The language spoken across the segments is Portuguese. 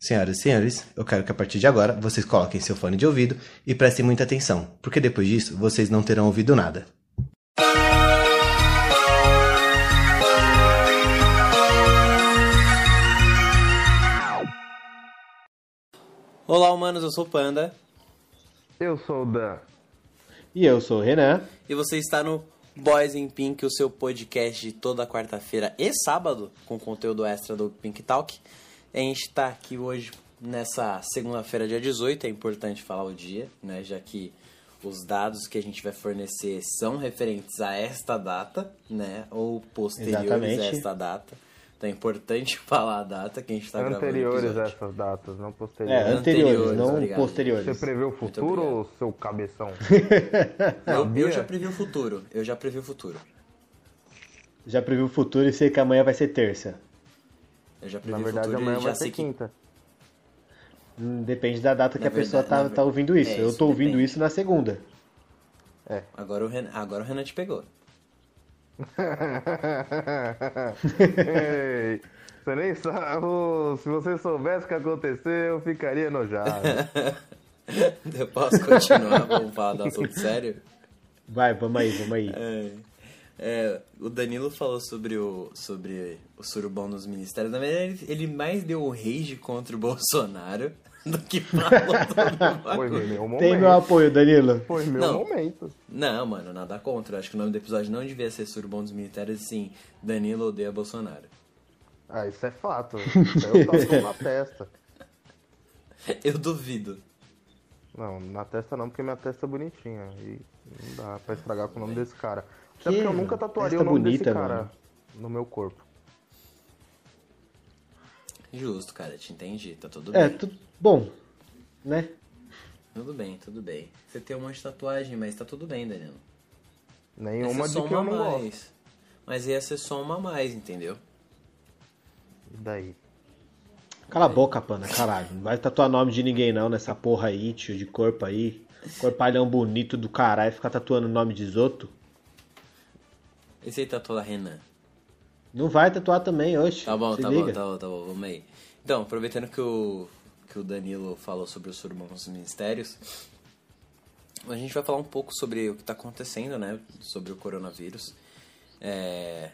Senhoras e senhores, eu quero que a partir de agora vocês coloquem seu fone de ouvido e prestem muita atenção, porque depois disso vocês não terão ouvido nada. Olá, humanos, eu sou o Panda. Eu sou o Dan. E eu sou o Renan. E você está no Boys in Pink, o seu podcast de toda quarta-feira e sábado, com conteúdo extra do Pink Talk. A gente está aqui hoje, nessa segunda-feira, dia 18, é importante falar o dia, né? Já que os dados que a gente vai fornecer são referentes a esta data, né? Ou posteriores Exatamente. a esta data. Então é importante falar a data que a gente está gravando. Anteriores a essas datas, não É, posteriores. anteriores, Anteriores, não obrigado. posteriores. Você prevê o futuro ou seu cabeção? Eu, eu já previ o futuro. Eu já previ o futuro. Já previu o futuro e sei que amanhã vai ser terça. Eu já previ Na verdade, futuro amanhã já vai ser que quinta. Hum, Depende da data que Na a pessoa verdade- tá, na ver- tá ouvindo isso. é, eu isso tô ouvindo depende. isso na segunda. Agora o Renan, agora o Renan te pegou. Ei, você nem sabe. Se você soubesse o que aconteceu, eu ficaria enojado. Eu posso continuar? Vamos falar do assunto sério? Vai, vamos aí, vamos aí. É, é, o Danilo falou sobre o, sobre o surubão dos ministérios. Na verdade, ele, ele mais deu o rage contra o Bolsonaro do que falou Foi meu momento. Tem meu apoio, Danilo. Foi meu Não. momento. Não, mano, nada contra. Eu Acho que o nome do episódio não devia ser surubão dos ministérios, sim. Danilo odeia Bolsonaro. Ah, isso é fato. Isso é eu na testa. Eu duvido. Não, na testa não, porque minha testa é bonitinha. E não dá pra estragar com o nome desse cara. Até Que, porque eu nunca tatuaria o nome bonita, desse cara mano. no meu corpo. Justo, cara, te entendi. Tá tudo É, bem. tu... bom, né? Tudo bem, tudo bem. Você tem um monte de tatuagem, mas tá tudo bem, Danilo. Nenhuma ser de que eu não a gosto. mais. Mas ia ser só uma a mais, entendeu? E daí? Cala a boca, pana, caralho. Não vai tatuar nome de ninguém não nessa porra aí, tio, de corpo aí. Corpalhão bonito do caralho, ficar tatuando o nome de outros. Esse aí tatuou a Renan. Não vai tatuar também, hoje. Tá bom, Se tá liga. bom, tá bom, tá bom, vamos aí. Então, aproveitando que o, que o Danilo falou sobre os dos ministérios, a gente vai falar um pouco sobre o que tá acontecendo, né? Sobre o coronavírus. É,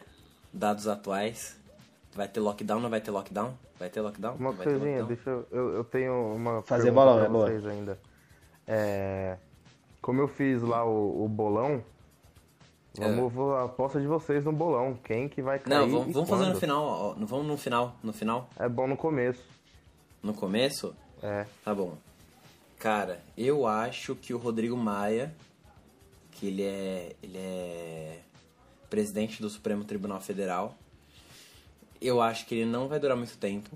dados atuais. Vai ter lockdown, não vai ter lockdown? Vai ter lockdown? Uma vai coisinha, lockdown? deixa eu, eu. eu tenho uma. Fazer bolão, pra é boa. vocês ainda. É. Como eu fiz lá o, o bolão, vamos vou- a aposta de vocês no bolão. Quem que vai cair? É. Não, vamos, vamos fazer no final. ó, não Vamos no final. No final? É bom no começo. No começo? É. Tá bom. Cara, eu acho que o Rodrigo Maia, que ele é, ele é presidente do Supremo Tribunal Federal, eu acho que ele não vai durar muito tempo,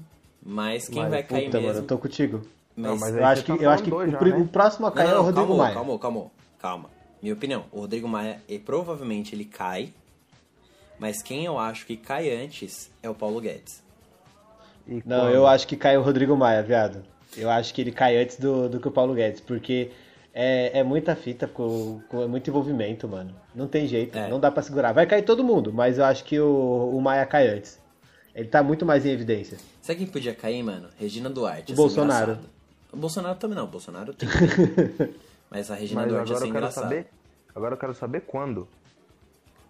mas quem Mas, vai cair Puta, mesmo... mano, eu tô contigo. Não, mas Eu acho que, tá eu acho que o, já, né? o próximo a cair é o Rodrigo calma, Maia. Calma, calma, calma. Minha opinião, o Rodrigo Maia, e provavelmente ele cai, mas quem eu acho que cai antes é o Paulo Guedes. E Não, quando? eu acho que cai o Rodrigo Maia, viado. Eu acho que ele cai antes do, do que o Paulo Guedes, porque é, é muita fita, com, com- é muito envolvimento, mano. Não tem jeito, É. não dá pra segurar. Vai cair todo mundo, mas eu acho que o, o Maia cai antes. Ele tá muito mais em evidência. Sabe quem podia cair, mano? Regina Duarte. O Bolsonaro. engraçado. O Bolsonaro também não, o Bolsonaro tem Mas a Regina Mas Duarte agora ser eu quero saber. Agora eu quero saber quando.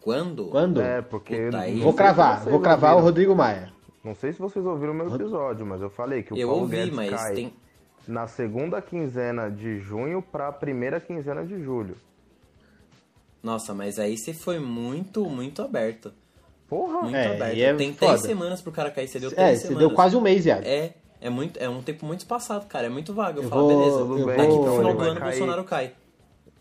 Quando? Quando? É, porque. Puta, Vou cravar, vou cravar o. Rodrigo Maia. Não sei se vocês ouviram o meu episódio, mas eu falei que o Eu Paulo ouvi, Guedes mas cai tem. na segunda quinzena de junho pra primeira quinzena de julho. Nossa, mas aí você foi muito, muito aberto. Porra! Muito É, aberto. e é tem foda. três semanas pro cara cair, você deu É, três você semanas. deu quase um mês, viado. É, é, muito, é um tempo muito espaçado, cara. É muito vago. Eu, Eu falo, vou- beleza, eu daqui vou- pro final do ano o. Bolsonaro cai.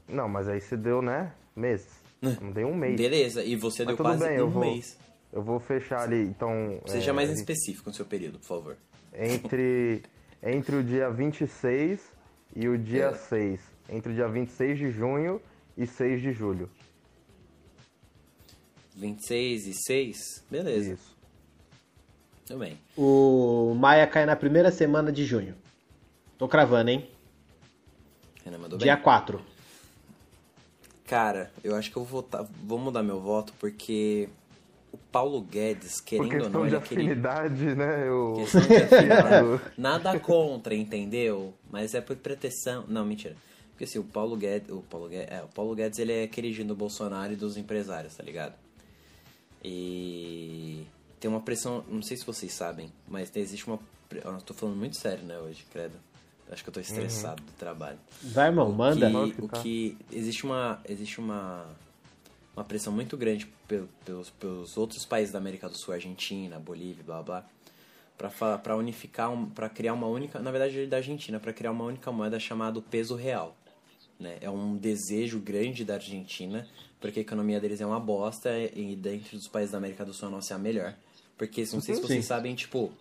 Não, mas aí você deu, né? Meses. Não dei um mês. Beleza, e você Mas deu quase bem, um vou- mês. Eu vou fechar ali, então. Seja é, mais específico no seu período, por favor. Entre, entre o dia 26 e o dia É. 6. Entre o dia 26 de junho e 6 de julho. 26 e 6? Beleza, Isso. Tudo bem. O Maia cai na primeira semana de junho. Tô cravando, hein? Renan mandou Dia bem. 4. Cara, eu acho que eu vou votar. Vou mudar meu voto porque o Paulo Guedes, Por querendo ou não, de ele queria... afinidade, né? Eu... Questão de afinidade. Nada contra, entendeu? Mas é por proteção. Não, mentira. Porque assim, o Paulo Guedes. O Paulo Guedes, é, o Paulo Guedes ele é queridinho do Bolsonaro e dos empresários, tá ligado? E tem uma pressão. Não sei se vocês sabem, mas tem- existe uma. Eu tô falando muito sério, né, hoje, credo. Acho que eu tô estressado do trabalho. Vai, irmão, manda. Que, o que existe uma existe uma uma pressão muito grande pel- pelos, pelos outros países da América do Sul, Argentina, Bolívia, blá blá, para para unificar, um, para criar uma única, na verdade da Argentina, para criar uma única moeda chamada peso real, né? É um desejo grande da Argentina, porque a economia deles é uma bosta e dentre os países da América do Sul a nossa é a melhor, porque não sei se vocês Sim. sabem, tipo,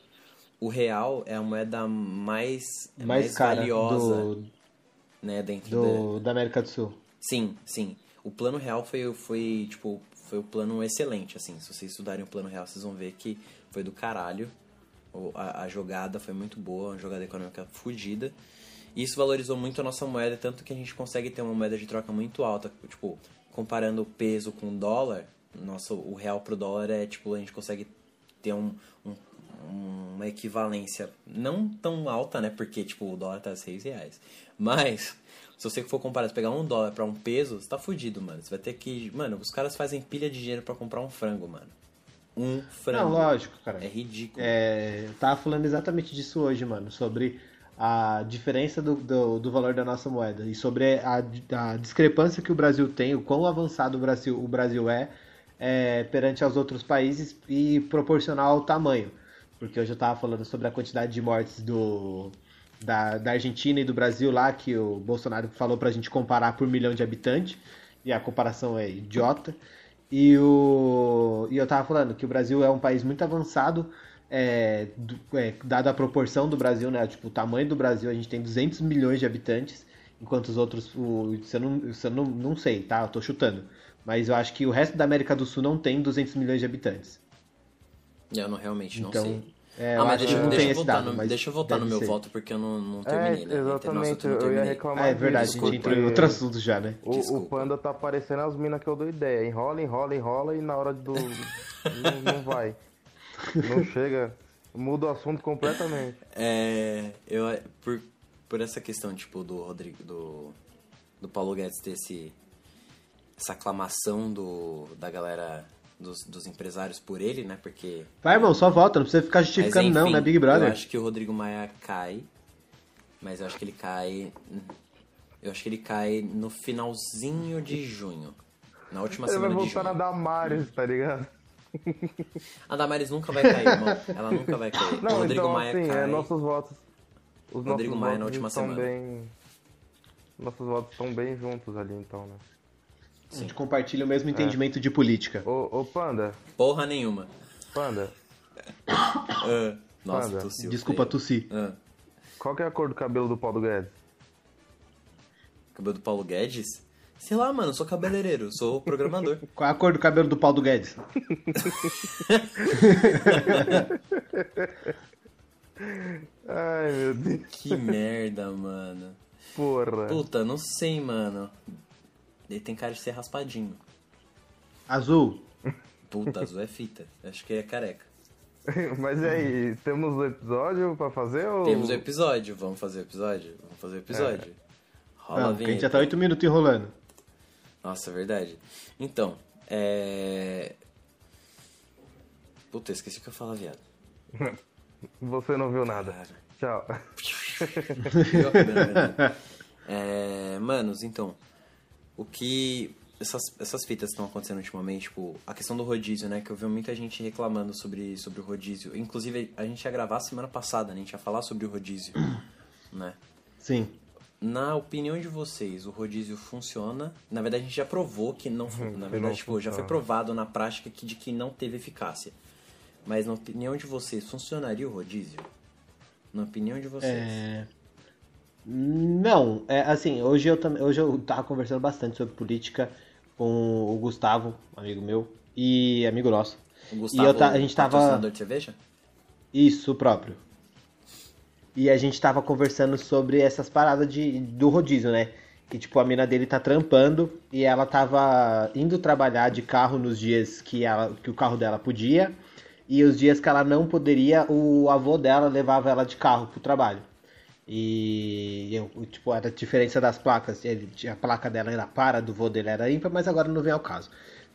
o real é a moeda mais é Mais cara valiosa, do, né, dentro do, da América do Sul. Sim, sim. O plano real foi, foi, tipo, foi o plano excelente, assim. Se vocês estudarem o plano real, vocês vão ver que foi do caralho. A, a jogada foi muito boa, uma jogada econômica fodida. E isso valorizou muito a nossa moeda, tanto que a gente consegue ter uma moeda de troca muito alta. Tipo, comparando o peso com o dólar, nossa, o real pro dólar é, tipo, a gente consegue ter um, um- uma equivalência não tão alta, né? Porque, tipo, o dólar tá 6 reais. Mas, se você for comparar, se pegar um dólar pra um peso, você tá fudido, mano. Você vai ter que... Mano, os caras fazem pilha de dinheiro pra comprar um frango, mano. Um frango. Não, lógico, cara. É ridículo. É, eu tava falando exatamente disso hoje, mano, sobre a diferença do, do, do valor da nossa moeda e sobre a, a discrepância que o Brasil tem, o quão avançado o Brasil, o Brasil é, é perante aos outros países e proporcional ao tamanho. Porque hoje eu tava falando sobre a quantidade de mortes do, da, da Argentina e do Brasil lá, que o Bolsonaro falou pra gente comparar por milhão de habitantes, e a comparação é idiota. E, o, e eu tava falando que o Brasil é um país muito avançado, é, é, dada a proporção do Brasil, né? Tipo, o tamanho do Brasil, a gente tem 200 milhões de habitantes, enquanto os outros, o, isso eu, não, eu não, não sei, tá? Eu tô chutando. Mas eu acho que o resto da América do Sul não tem 200 milhões de habitantes. Eu não, realmente não Então, sei. é, eu ah, mas deixa, deixa tem eu esse voltar, dado, no, mas deixa eu voltar no meu ser. voto, porque eu não, não É, terminei, né? Nossa, exatamente, eu não eu ia reclamar Ah, é verdade, disso, a gente entrou em outro assunto já, né? O, o. Panda tá parecendo as minas que eu dou ideia. Enrola, enrola, enrola e na hora do. não, não vai. Não chega. Muda o assunto completamente. É, eu, por, por essa questão, tipo, do Rodrigo, do, do Paulo Guedes ter esse, essa aclamação do, da galera, dos, dos empresários por ele, né? Porque... Vai, irmão, só volta, não precisa ficar Mas, justificando não, enfim, né, Big Brother? Eu acho que o Rodrigo Maia cai, mas eu acho que ele cai... Eu acho que ele cai no finalzinho de junho. Na última Ele vai semana de voltar junho. na Damares, tá ligado? A Damares nunca vai cair, irmão. Ela nunca vai cair. o Não, Rodrigo então Maia assim, cai. é, nossos votos. Os Rodrigo nossos Maia votos na última estão semana. bem. Nossos votos estão bem juntos ali, então, né? A gente compartilha o mesmo entendimento de política. Ô, ô Panda, Porra nenhuma. Panda, Ah, nossa, Manda. tossiu. Desculpa feio. tossir. Ah, qual que é a cor do cabelo do Paulo Guedes? cabelo do Paulo Guedes? Sei lá, mano, sou cabeleireiro, sou programador. Qual é a cor do cabelo do Paulo Guedes? Ai, meu Deus. que merda, mano. Porra. Puta, não sei, mano. Ele tem cara de ser raspadinho. Azul. Puta, azul é fita. Acho que é careca. Mas e aí, temos o episódio pra fazer ou. Temos o episódio, vamos fazer o episódio? Vamos fazer o episódio. Rola Não, a porque a gente vinheta. já tá 8 minutos enrolando. Nossa, é verdade. Então, é. Puta, esqueci o que eu falar, viado. Você não viu nada. Cara. Tchau. É, manos, então, o que essas, essas fitas estão acontecendo ultimamente, tipo, a questão do rodízio, né, que eu vi muita gente reclamando sobre, sobre o rodízio. Inclusive, a gente ia gravar semana passada, né, a gente ia falar sobre o rodízio, né. Sim. Na opinião de vocês, o rodízio funciona? Na verdade, a gente já provou que não, na não verdade, tipo, já foi provado na prática que, de que não teve eficácia. Mas na opinião de vocês, funcionaria o rodízio? Na opinião de vocês. É... Não, é assim, hoje eu também, hoje eu tava conversando bastante sobre política com o Gustavo, amigo meu, e amigo nosso. O e Gustavo, eu ta- a gente tava cerveja? isso próprio. E a gente tava conversando sobre essas paradas de do rodízio, né? que tipo a mina dele tá trampando e ela tava indo trabalhar de carro nos dias que, ela, que o carro dela podia e os dias que ela não poderia, o avô dela levava ela de carro pro trabalho. E eu, tipo, era a diferença das placas. Ele, a placa dela era para, do vô dele era ímpar, mas agora não vem ao caso.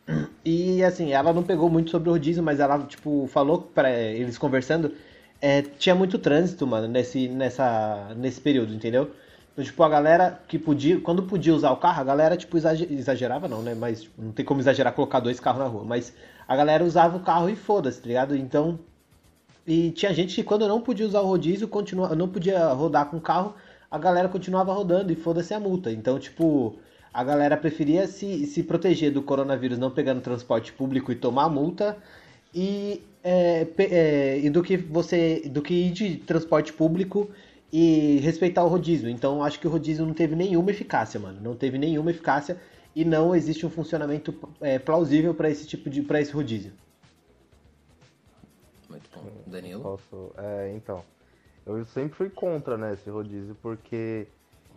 E assim, ela não pegou muito sobre o rodízio, mas ela, tipo, falou para eles conversando, é, tinha muito trânsito, mano, nesse, nessa, nesse período, entendeu? Então, tipo, a galera que podia, quando podia usar o carro, a galera, tipo, exagerava não, né? Mas tipo, não tem como exagerar colocar dois carros na rua. Mas a galera usava o carro e foda-se, tá ligado? Então, e tinha gente que quando não podia usar o rodízio, continua, não podia rodar com o carro, a galera continuava rodando e foda-se a multa. Então, tipo, a galera preferia se, se proteger do coronavírus não pegando transporte público e tomar multa e, é, é, e do que você do que ir de transporte público e respeitar o rodízio. Então acho que o rodízio não teve nenhuma eficácia, mano. Não teve nenhuma eficácia e não existe um funcionamento é, plausível para esse tipo de para esse rodízio. Danilo. Posso, é, então, eu sempre fui contra né, esse rodízio porque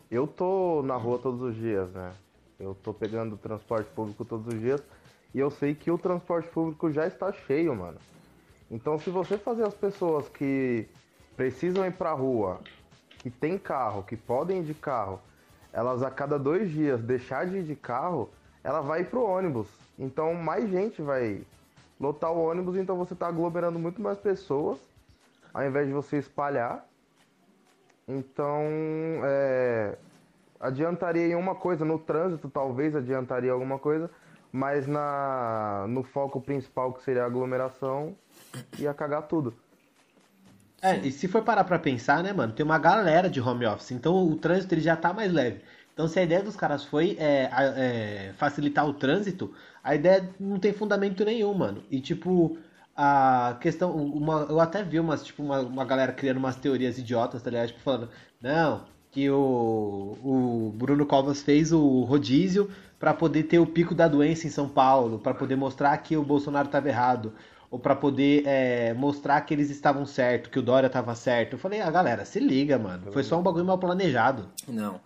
eu tô na rua todos os dias, né? Eu tô pegando transporte público todos os dias e eu sei que o transporte público já está cheio, mano. Então, se você fazer as pessoas que precisam ir pra rua que tem carro, que podem ir de carro, elas a cada dois dias deixar de ir de carro, ela vai pro ônibus. Então mais gente vai lotar o ônibus, então você está aglomerando muito mais pessoas, ao invés de você espalhar. Então, é, adiantaria em uma coisa, no trânsito talvez adiantaria alguma coisa, mas na, no foco principal que seria a aglomeração, ia cagar tudo. É, e se for parar pra pensar, né, mano, tem uma galera de home office, então o trânsito ele já tá mais leve. Então se a ideia dos caras foi é, é, facilitar o trânsito, a ideia não tem fundamento nenhum, mano. E tipo, a questão, uma, eu até vi umas, tipo, uma, uma galera criando umas teorias idiotas, tá ligado? Tipo, falando, não, que o, o Bruno Covas fez o rodízio para poder ter o pico da doença em São Paulo, para poder mostrar que o Bolsonaro estava errado ou para poder é, mostrar que eles estavam certo, que o Dória estava certo. Eu falei, ah, galera, se liga, mano. Foi só um bagulho mal planejado. Não.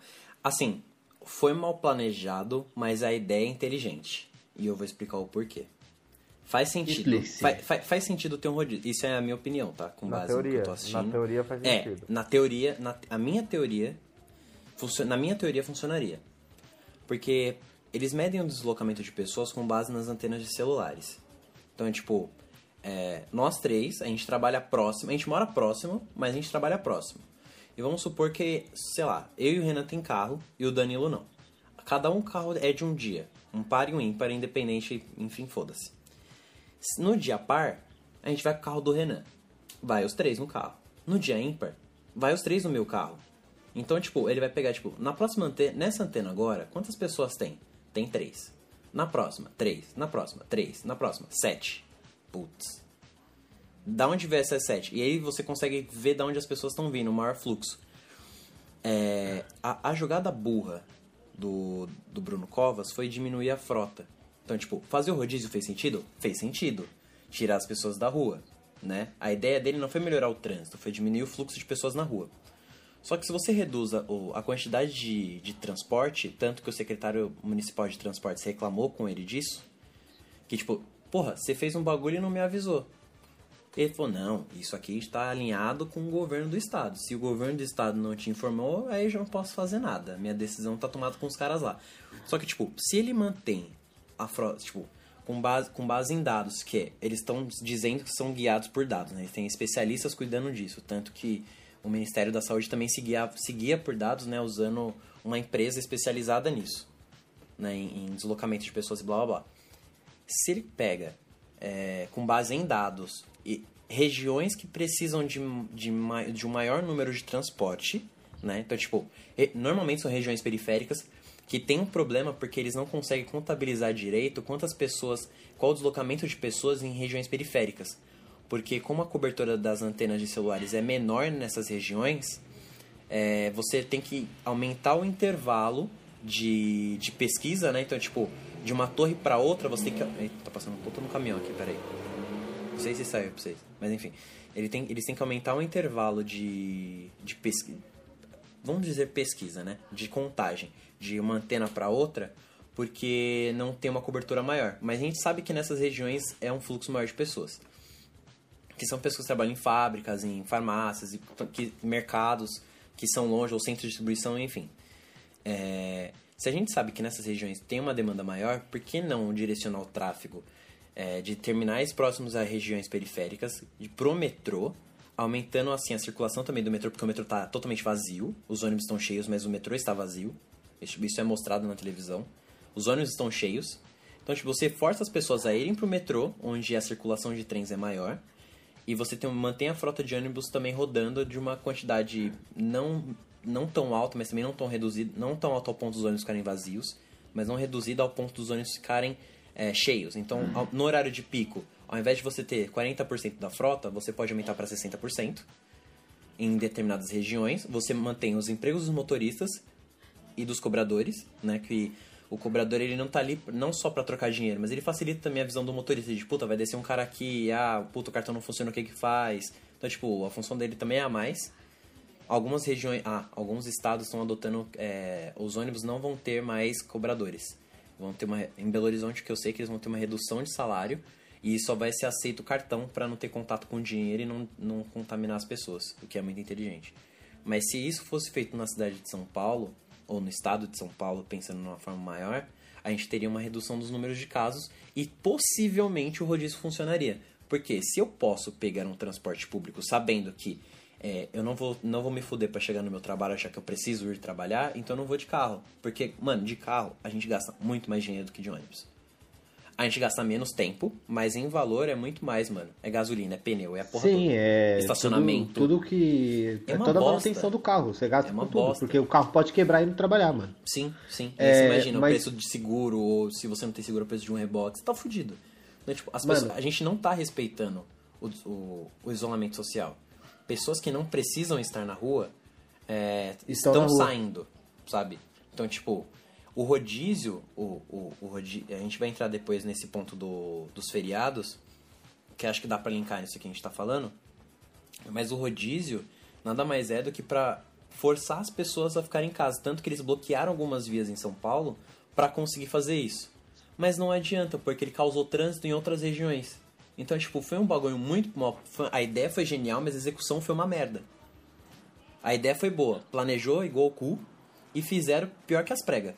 Assim, foi mal planejado, mas a ideia é inteligente. E eu vou explicar o porquê. Faz sentido. Faz, faz, faz, sentido ter um rodízio. Isso é a minha opinião, tá? Com base teoria, no que eu tô assistindo. Na teoria faz é, sentido. Na teoria, na, a minha teoria. Na minha teoria funcionaria. Porque eles medem o deslocamento de pessoas com base nas antenas de celulares. Então é tipo, é, nós três, a gente trabalha próximo, a gente mora próximo, mas a gente trabalha próximo. E vamos supor que, sei lá, eu e o Renan tem carro e o Danilo não. Cada um carro é de um dia, um par e um ímpar, independente, enfim, foda-se. No dia par, a gente vai com o carro do Renan. Vai os três no carro. No dia ímpar, vai os três no meu carro. Então, tipo, ele vai pegar, tipo, na próxima antena, nessa antena agora, quantas pessoas tem? Tem três. Na próxima, três. Na próxima, três. Na próxima, sete. Putz. Da onde vem essas sete? E aí você consegue ver da onde as pessoas estão vindo, o maior fluxo. É, a, a jogada burra do, do Bruno Covas foi diminuir a frota. Então, tipo, fazer o rodízio fez sentido? Fez sentido. Tirar as pessoas da rua, né? A ideia dele não foi melhorar o trânsito, foi diminuir o fluxo de pessoas na rua. Só que se você reduz a, a quantidade de, de transporte, tanto que o secretário municipal de transportes reclamou com ele disso, que tipo, porra, você fez um bagulho e não me avisou. Ele falou, não, isso aqui está alinhado com o governo do estado. Se o governo do estado não te informou, aí eu já não posso fazer nada. Minha decisão está tomada com os caras lá. Só que, tipo, se ele mantém a frota, tipo, com base, com base em dados, que eles estão dizendo que são guiados por dados, né? Eles têm especialistas cuidando disso. Tanto que o Ministério da Saúde também se guia, se guia por dados, né? Usando uma empresa especializada nisso. Né? Em, em deslocamento de pessoas e blá blá blá se ele pega é, com base em dados regiões que precisam de, de, de um maior número de transporte, né? Então, tipo, normalmente são regiões periféricas que tem um problema porque eles não conseguem contabilizar direito quantas pessoas, qual o deslocamento de pessoas em regiões periféricas. Porque como a cobertura das antenas de celulares é menor nessas regiões, é, você tem que aumentar o intervalo de, de pesquisa, né? Então, tipo, de uma torre para outra, você tem que. Eita, tá passando um no caminhão aqui, peraí. Não sei se saiu pra vocês. Mas enfim. Ele tem, eles têm que aumentar o intervalo de, de pesquisa. vamos dizer pesquisa, né? De contagem de uma antena para outra, porque não tem uma cobertura maior. Mas a gente sabe que nessas regiões é um fluxo maior de pessoas. Que são pessoas que trabalham em fábricas, em farmácias, em que, mercados que são longe, ou centros de distribuição, enfim. É, se a gente sabe que nessas regiões tem uma demanda maior, por que não direcionar o tráfego é, de terminais próximos a regiões periféricas para o metrô, aumentando assim a circulação também do metrô, porque o metrô está totalmente vazio, os ônibus estão cheios, mas o metrô está vazio. Isso é mostrado na televisão. Os ônibus estão cheios. Então, tipo, você força as pessoas a irem para o metrô, onde a circulação de trens é maior, e você tem, mantém a frota de ônibus também rodando de uma quantidade não, não tão alta, mas também não tão reduzida, não tão alta ao ponto dos ônibus ficarem vazios, mas não reduzida ao ponto dos ônibus ficarem é, cheios. Então, no horário de pico, ao invés de você ter 40% da frota, você pode aumentar para 60% em determinadas regiões. Você mantém os empregos dos motoristas e dos cobradores, né? Que o cobrador ele não tá ali não só para trocar dinheiro, mas ele facilita também a visão do motorista de puta, vai descer um cara aqui, ah, puta, o cartão não funciona, o que que faz? Então, tipo, a função dele também é a mais. Algumas regiões, ah, alguns estados estão adotando, é, os ônibus não vão ter mais cobradores. Vão ter uma em Belo Horizonte que eu sei que eles vão ter uma redução de salário e só vai ser aceito o cartão para não ter contato com dinheiro e não, não contaminar as pessoas, o que é muito inteligente. Mas se isso fosse feito na cidade de São Paulo ou no estado de São Paulo, pensando numa forma maior, a gente teria uma redução dos números de casos e possivelmente o rodízio funcionaria. Porque se eu posso pegar um transporte público sabendo que é, eu não vou, não vou me fuder para chegar no meu trabalho achar que eu preciso ir trabalhar, então eu não vou de carro. Porque, mano, de carro a gente gasta muito mais dinheiro do que de ônibus. A gente gasta menos tempo, mas em valor é muito mais, mano. É gasolina, é pneu, é a porra Sim, do é. estacionamento. Tudo, tudo que. É É, toda a manutenção do carro. Você gasta É uma com tudo. bosta. Porque o carro pode quebrar e não trabalhar, mano. Sim, sim. É, você imagina mas- o preço de seguro, ou se você não tem seguro, o preço de um reboque, você tá fudido. Então, tipo, as Mano. pessoas- a gente não tá respeitando o, o- o isolamento social. Pessoas que não precisam estar na rua é, Estão estão, rua. saindo, sabe? Então, tipo, o rodízio, o, o, o rodi- a gente vai entrar depois nesse ponto do, dos feriados, que acho que dá pra linkar nisso que a gente tá falando, mas o rodízio nada mais é do que pra forçar as pessoas a ficarem em casa. Tanto que eles bloquearam algumas vias em São Paulo pra conseguir fazer isso. Mas não adianta, porque ele causou trânsito em outras regiões. Então, tipo, foi um bagulho muito A ideia foi genial, mas a execução foi uma merda. A ideia foi boa. Planejou igual o cu e fizeram pior que as pregas.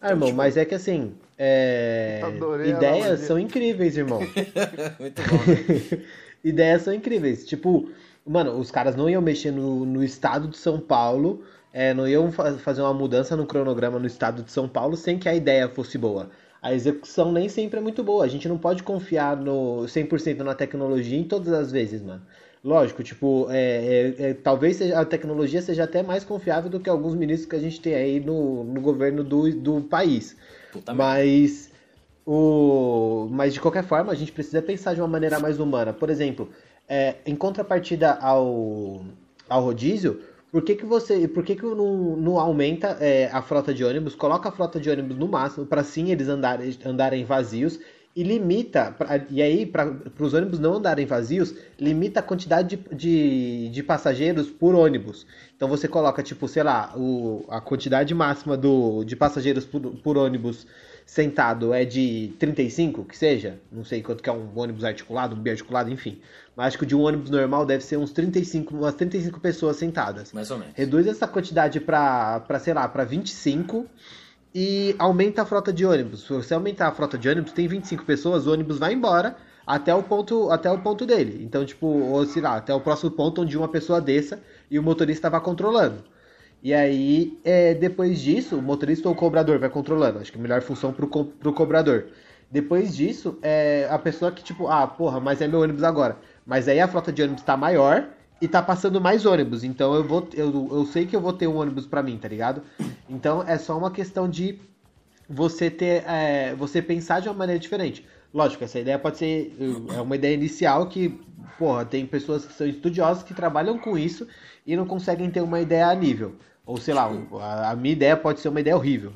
Ah, irmão, tipo- mas é que assim. é, Ideias são incríveis, irmão. muito bom. né? Ideias são incríveis. Tipo, mano, os caras não iam mexer no, no estado de São Paulo, é, não iam fa- fazer uma mudança no cronograma no estado de São Paulo sem que a ideia fosse boa. A execução nem sempre é muito boa. A gente não pode confiar no 100% na tecnologia em todas as vezes, mano. Lógico, tipo, é, é, é, talvez seja- a tecnologia seja até mais confiável do que alguns ministros que a gente tem aí no, no governo do, do país. Puta. Mas o, mas de qualquer forma a gente precisa pensar de uma maneira mais humana. Por exemplo, é, em contrapartida ao, ao rodízio, por que, que você, por que, que não, não aumenta é, a frota de ônibus, coloca a frota de ônibus no máximo para sim eles andarem, andarem vazios e limita, e aí para os ônibus não andarem vazios, limita a quantidade de, de, de passageiros por ônibus. Então você coloca, tipo, sei lá, o, a quantidade máxima do, de passageiros por, por ônibus sentado é de 35, que seja, não sei quanto que é um ônibus articulado, um biarticulado, enfim. Mas acho que de um ônibus normal deve ser uns 35, umas 35 pessoas sentadas. Mais ou menos. Reduz essa quantidade para, para sei lá, para 25 e aumenta a frota de ônibus. Se você aumentar a frota de ônibus, tem 25 pessoas, o ônibus vai embora até o ponto, até o ponto dele. Então, tipo, ou sei lá, até o próximo ponto onde uma pessoa desça e o motorista vai controlando. E aí, é, depois disso, o motorista ou o cobrador vai controlando. Acho que a melhor função pro, co pro cobrador. Depois disso, é a pessoa que, tipo, ah, porra, mas é meu ônibus agora. Mas aí a frota de ônibus tá maior e tá passando mais ônibus. Então eu vou. Eu, eu sei que eu vou ter um ônibus pra mim, tá ligado? Então é só uma questão de você ter. é, você pensar de uma maneira diferente. Lógico, essa ideia pode ser. É uma ideia inicial que, porra, tem pessoas que são estudiosas que trabalham com isso e não conseguem ter uma ideia a nível. Ou sei lá, a, a minha ideia pode ser uma ideia horrível.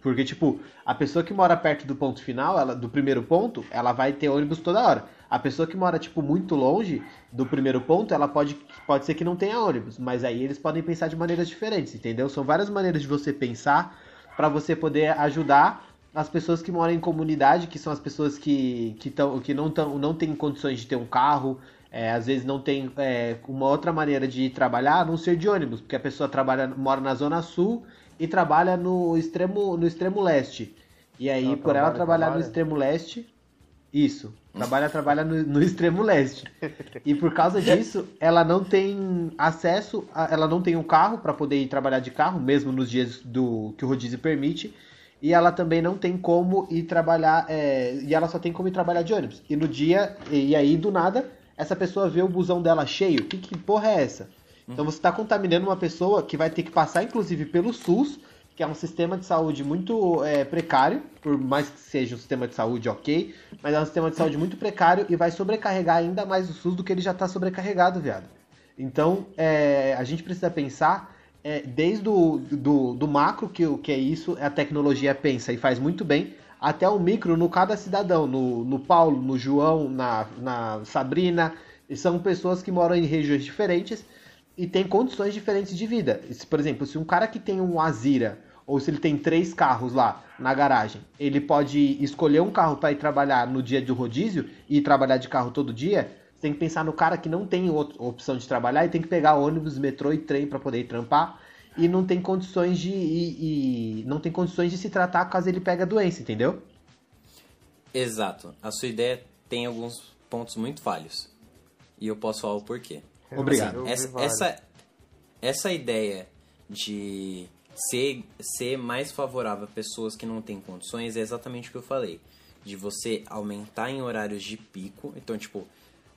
Porque, tipo, a pessoa que mora perto do ponto final, ela, do primeiro ponto, ela vai ter ônibus toda hora. A pessoa que mora, tipo, muito longe do primeiro ponto, ela pode, pode ser que não tenha ônibus, mas aí eles podem pensar de maneiras diferentes, entendeu? São várias maneiras de você pensar para você poder ajudar as pessoas que moram em comunidade, que são as pessoas que, que, tão, que não, tão, não têm condições de ter um carro, é, às vezes não tem é, uma outra maneira de trabalhar a não ser de ônibus, porque a pessoa trabalha, mora na zona sul e trabalha no extremo, no extremo leste. E aí, ela por ela trabalhar trabalha? no extremo leste, isso, trabalha, trabalha no, no, extremo leste. E por causa disso, ela não tem acesso, a, ela não tem um carro para poder ir trabalhar de carro, mesmo nos dias do que o rodízio permite e ela também não tem como ir trabalhar, é, e ela só tem como ir trabalhar de ônibus. E no dia, e aí do nada, essa pessoa vê o busão dela cheio. Que, que porra é essa? Então você está contaminando uma pessoa que vai ter que passar, inclusive, pelo SUS, que é um sistema de saúde muito é, precário, por mais que seja um sistema de saúde ok, mas é um sistema de saúde muito precário e vai sobrecarregar ainda mais o SUS do que ele já está sobrecarregado, viado. Então, é, a gente precisa pensar é, desde o do, do macro, que, que é isso, a tecnologia pensa e faz muito bem, até o micro no cada cidadão, no, no Paulo, no João, na, na Sabrina. E são pessoas que moram em regiões diferentes e têm condições diferentes de vida. Por exemplo, se um cara que tem um Azira, ou se ele tem três carros lá na garagem, ele pode escolher um carro para ir trabalhar no dia do rodízio e trabalhar de carro todo dia tem que pensar no cara que não tem outra opção de trabalhar e tem que pegar ônibus, metrô e trem para poder ir trampar e não tem condições de e, e, não tem condições de se tratar caso ele pegue a doença, entendeu? Exato. A sua ideia tem alguns pontos muito falhos. E eu posso falar o porquê. Obrigado. Assim, essa, essa, essa ideia de ser, ser mais favorável a pessoas que não têm condições é exatamente o que eu falei. De você aumentar em horários de pico. Então, tipo,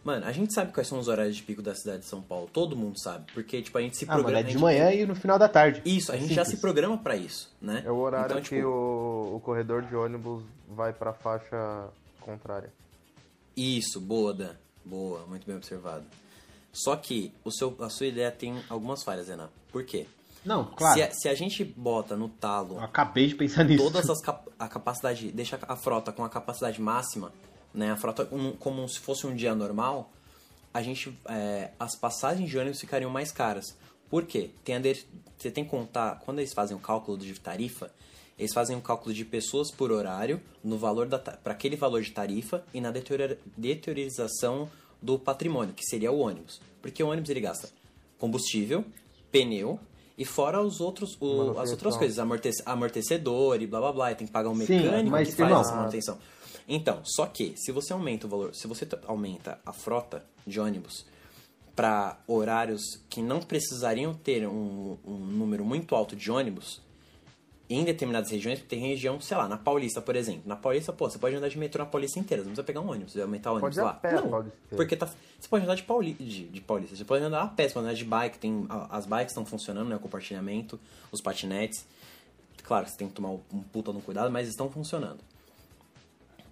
Mano, a gente sabe quais são os horários de pico da cidade de São Paulo. Todo mundo sabe. Porque, tipo, a gente se ah, programa. Mano, é de manhã e no final da tarde. Isso, a é gente simples. já se programa para isso, né? É o horário então, que tipo... o, o corredor de ônibus vai pra faixa contrária. Isso, boa, Dan. Boa, muito bem observado. Só que o seu, a sua ideia tem algumas falhas, Renan. Por quê? Não, claro. Se a, se a gente bota no talo. Eu acabei de pensar nisso. Todas as a capacidade. Deixa a frota com a capacidade máxima né, a frota como se fosse um dia normal, a gente, é, as passagens de ônibus ficariam mais caras. Por quê? Tem a de, você tem que contar, quando eles fazem o cálculo de tarifa, eles fazem um cálculo de pessoas por horário no valor para aquele valor de tarifa e na deteriorização do patrimônio, que seria o ônibus. Porque o ônibus ele gasta combustível, pneu e fora os outros, o, as outras coisas, amortecedor e blá blá blá, e tem que pagar um mecânico Sim, mas, que faz essa manutenção. Então, só que se você aumenta o valor, se você aumenta a frota de ônibus para horários que não precisariam ter um, um, número muito alto de ônibus, em determinadas regiões, tem região, sei lá, na Paulista, por exemplo. Na Paulista, pô, você pode andar de metrô na Paulista inteira, você não precisa pegar um ônibus, você vai aumentar o ônibus pode lá. Pé, não, porque tá, você pode andar de, Pauli, de, de Paulista, você pode andar a pé, você pode andar de bike, tem, as bikes estão funcionando, né, o compartilhamento, os patinetes. Claro, você tem que tomar um puta no cuidado, mas estão funcionando.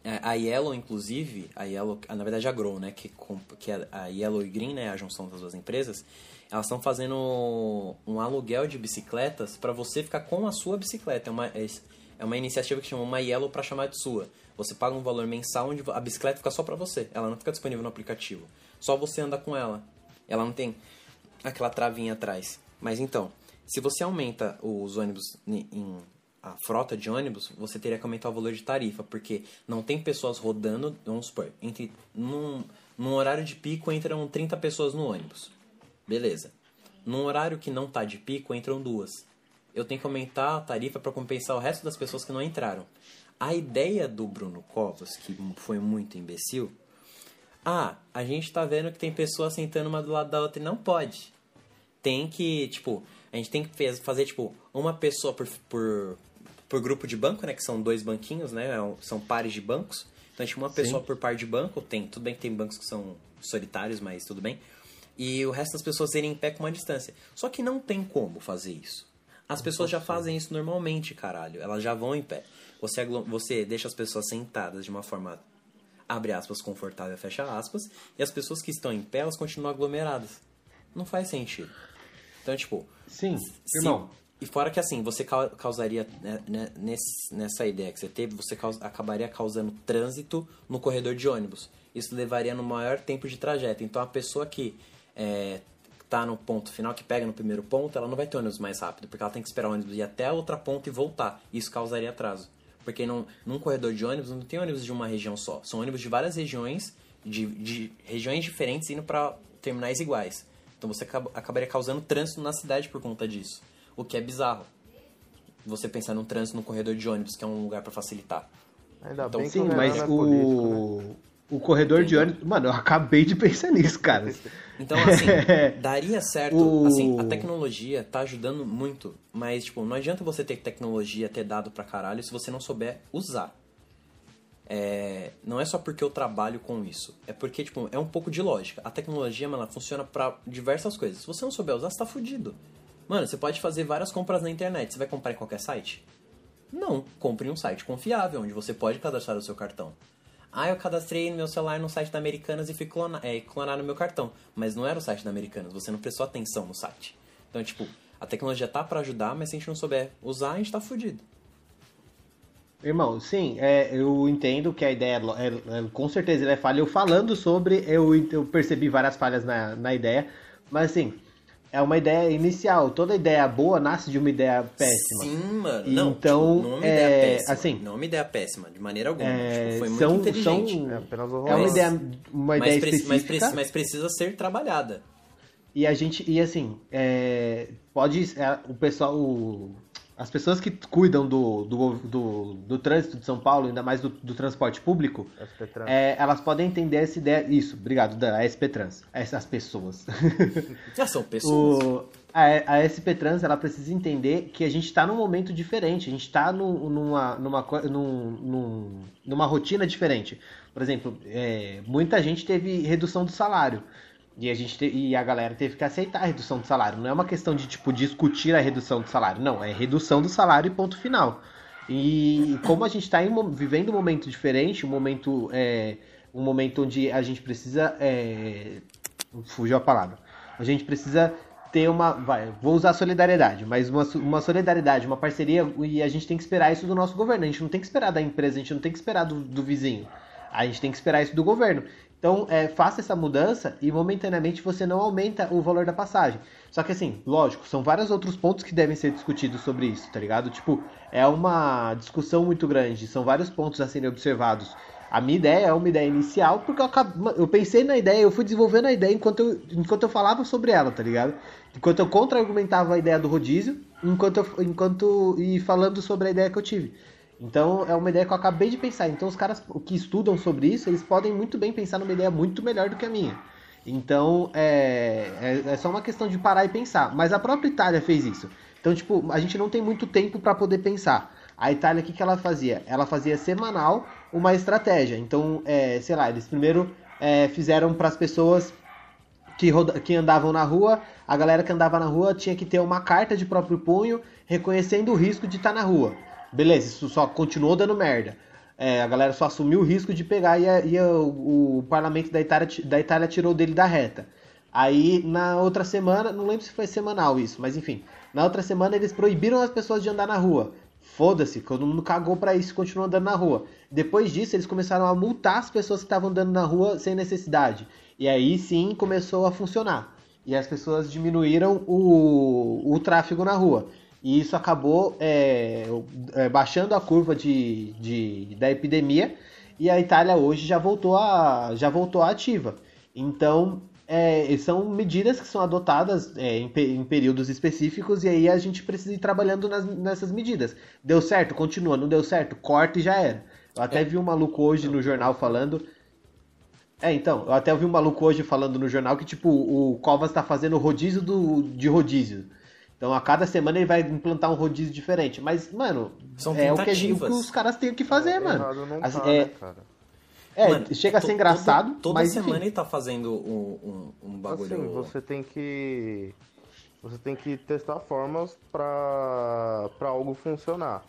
É, a Yellow, inclusive, a Yellow, na verdade a Grow, né, que, que é a Yellow e Green, né, a junção das duas empresas, elas estão fazendo um aluguel de bicicletas para você ficar com a sua bicicleta. É uma, é, é uma iniciativa que chama uma Yellow para chamar de sua. Você paga um valor mensal onde a bicicleta fica só para você. Ela não fica disponível no aplicativo. Só você anda com ela. Ela não tem aquela travinha atrás. Mas então, se você aumenta os ônibus em a frota de ônibus, você teria que aumentar o valor de tarifa, porque não tem pessoas rodando, vamos supor, entre, num, num horário de pico entram 30 pessoas no ônibus. Beleza. Num horário que não tá de pico, entram duas. Eu tenho que aumentar a tarifa para compensar o resto das pessoas que não entraram. A ideia do Bruno Covas, que foi muito imbecil, ah, a gente tá vendo que tem pessoas sentando uma do lado da outra e não pode. Tem que, tipo, a gente tem que fazer, tipo, uma pessoa por, por, por grupo de banco, né? Que são dois banquinhos, né? É são pares de bancos. Então a gente uma pessoa Sim. por par de banco. Tem, tudo bem que tem bancos que são solitários, mas tudo bem. E o resto das pessoas irem em pé com uma distância. Só que não tem como fazer isso. As pessoas já fazem isso normalmente, caralho. Elas já vão em pé. Você, você deixa as pessoas sentadas de uma forma, abre aspas, confortável, fecha aspas. E as pessoas que estão em pé, elas continuam aglomeradas. Não faz sentido. Então, tipo... Sim, se, irmão e fora que assim, você causaria, né, né, nesse, nessa ideia que você teve, você caus, acabaria causando trânsito no corredor de ônibus. isso levaria no maior tempo de trajeto. Então a pessoa que é, tá no ponto final, que pega no primeiro ponto, ela não vai ter ônibus mais rápido, porque ela tem que esperar o ônibus ir até a outra ponta e voltar. Isso causaria atraso. Porque não, num corredor de ônibus não tem ônibus de uma região só. São ônibus de várias regiões, de, de regiões diferentes indo para terminais iguais. Então você acaba, acabaria causando trânsito na cidade por conta disso. O que é bizarro. Você pensar num trânsito no corredor de ônibus, que é um lugar para facilitar. Ainda Então, bem que Sim, o Renan mas é o, político, né? o corredor de ônibus. Mano, eu acabei de pensar nisso, cara. Então, assim, daria certo. O- Assim, a tecnologia tá ajudando muito, mas, tipo, não adianta você ter tecnologia, ter dado pra caralho, se você não souber usar. É, não é só porque eu trabalho com isso. É porque, tipo, é um pouco de lógica. A tecnologia, mano, ela funciona pra diversas coisas. Se você não souber usar, você tá fudido. Mano, você pode fazer várias compras na internet. Você vai comprar em qualquer site? Não. Compre em um site confiável, onde você pode cadastrar o seu cartão. Ah, eu cadastrei no meu celular no site da Americanas e fui clonar, é, clonar no meu cartão. Mas não era o site da Americanas, você não prestou atenção no site. Então, tipo, a tecnologia tá pra ajudar, mas se a gente não souber usar, a gente tá fudido. Irmão, sim, é, eu entendo que a ideia, é é- é- com certeza, ela é falha. Eu falando sobre, eu, eu percebi várias falhas na, na ideia, mas assim, é uma ideia inicial. Toda ideia boa nasce de uma ideia péssima. Sim, mano. Não, Então, tipo, não é uma é, ideia péssima. assim, não é uma ideia péssima, de maneira alguma. É, tipo, foi muito são- inteligente. são- É apenas É uma. Mas- ideia, uma mas, ideia preci- mas, específica. preci- mas precisa ser trabalhada. E a gente, e assim, é, pode, é, o pessoal, o- as pessoas que cuidam do, do, do, do trânsito de São Paulo, ainda mais do, do transporte público, SP Trans. é, elas podem entender essa ideia, isso, obrigado, da SP Trans, essas pessoas. Já são pessoas. O, a, a SP Trans, ela precisa entender que a gente está num momento diferente, a gente está numa, numa, num- numa rotina diferente. Por exemplo, é, muita gente teve redução do salário. E a, gente te- e a galera teve que aceitar a redução do salário. Não é uma questão de, tipo, discutir a redução do salário. Não, é redução do salário e ponto final. E como a gente está vivendo um momento diferente, um momento, é, um momento onde a gente precisa. É, fugiu a palavra. A gente precisa ter uma. Vai, vou usar solidariedade, mas uma, uma solidariedade, uma parceria, e a gente tem que esperar isso do nosso governo. A gente não tem que esperar da empresa, a gente não tem que esperar do, do vizinho. A gente tem que esperar isso do governo. Então, é, faça essa mudança e momentaneamente você não aumenta o valor da passagem. Só que assim, lógico, são vários outros pontos que devem ser discutidos sobre isso, tá ligado? Tipo, é uma discussão muito grande, são vários pontos a serem observados. A minha ideia é uma ideia inicial, porque eu, eu pensei na ideia, eu fui desenvolvendo a ideia enquanto eu, enquanto eu falava sobre ela, tá ligado? Enquanto eu contra-argumentava a ideia do rodízio, enquanto, eu, enquanto e falando sobre a ideia que eu tive. Então é uma ideia que eu acabei de pensar. Então os caras que estudam sobre isso, eles podem muito bem pensar numa ideia muito melhor do que a minha. Então é, é, é só uma questão de parar e pensar. Mas a própria Itália fez isso. Então, tipo, a gente não tem muito tempo para poder pensar. A Itália, o que, que ela fazia? Ela fazia semanal uma estratégia. Então, é, sei lá, eles primeiro é, fizeram para as pessoas que, que andavam na rua, a galera que andava na rua tinha que ter uma carta de próprio punho reconhecendo o risco de estar na rua. Beleza, isso só continuou dando merda. É, a galera só assumiu o risco de pegar e, a- e a- o, o parlamento da Itália, da Itália tirou dele da reta. Aí na outra semana, não lembro se foi semanal isso, mas enfim, na outra semana eles proibiram as pessoas de andar na rua. Foda-se, todo mundo cagou pra isso e continuou andando na rua. Depois disso, eles começaram a multar as pessoas que estavam andando na rua sem necessidade. E aí sim começou a funcionar. E as pessoas diminuíram o, o tráfego na rua. E isso acabou é, é, baixando a curva de, de- da epidemia. E a Itália hoje já voltou a, já voltou à ativa. Então, é, são medidas que são adotadas é, em, em períodos específicos e aí a gente precisa ir trabalhando nas- nessas medidas. Deu certo? Continua. Não deu certo? Corta e já era. Eu até vi um maluco hoje no jornal falando. É, então, eu até ouvi um maluco hoje falando no jornal que, tipo, o Covas tá fazendo rodízio do, de rodízio. Então, a cada semana ele vai implantar um rodízio diferente. Mas, mano, São é o que, a gente- o que os caras têm que fazer, mano. Errado não Assim, tá, é, né, cara? é, Mano, chega a ser engraçado, Toda, toda mas semana enfim. ele tá fazendo um, um, um bagulho. Assim, você tem que. Você tem que testar formas pra, pra algo funcionar.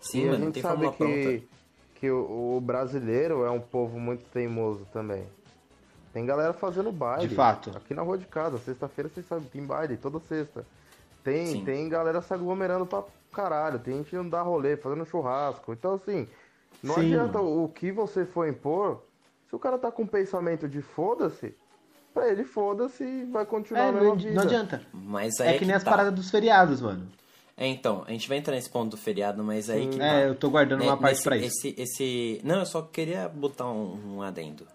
Sim, e a mano, gente tem sabe pronta. que, que o, o brasileiro é um povo muito teimoso também. Tem galera fazendo baile. De fato. Aqui na rua de casa, sexta-feira vocês sabem, tem baile toda sexta. Tem, Sim. tem galera se aglomerando pra caralho, tem gente indo dar rolê, fazendo churrasco. Então assim, não Sim, adianta o que você for impor, Se o cara tá com pensamento de foda-se, pra ele foda-se e vai continuar É, a mesma não, vida. não adianta. Mas aí É que nem as tá. paradas dos feriados, mano. É, então, a gente vai entrar nesse ponto do feriado, mas aí que tá. É, eu tô guardando uma parte nesse- pra isso. Esse, esse... Não, eu só queria botar um, um adendo.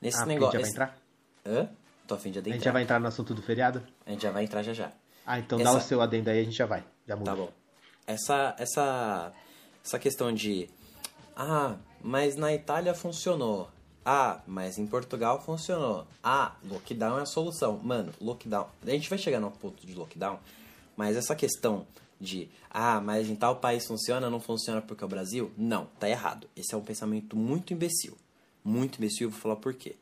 Nesse Ah, porque a negócio. gente já vai esse- entrar? Hã? Tô a fim de A adentrar. gente já vai entrar no assunto do feriado? A gente já vai entrar já já. Ah, então dá Essa- o seu adendo aí, a gente já vai. Já muda. Tá bom. Essa, essa, essa questão de. Ah, mas na Itália funcionou. Ah, mas em Portugal funcionou. Ah, lockdown é a solução. Mano, lockdown. A gente vai chegar no ponto de lockdown, mas essa questão de. Ah, mas em tal país funciona, não funciona porque é o Brasil? Não, tá errado. Esse é um pensamento muito imbecil. Muito imbecil, vou falar por quê.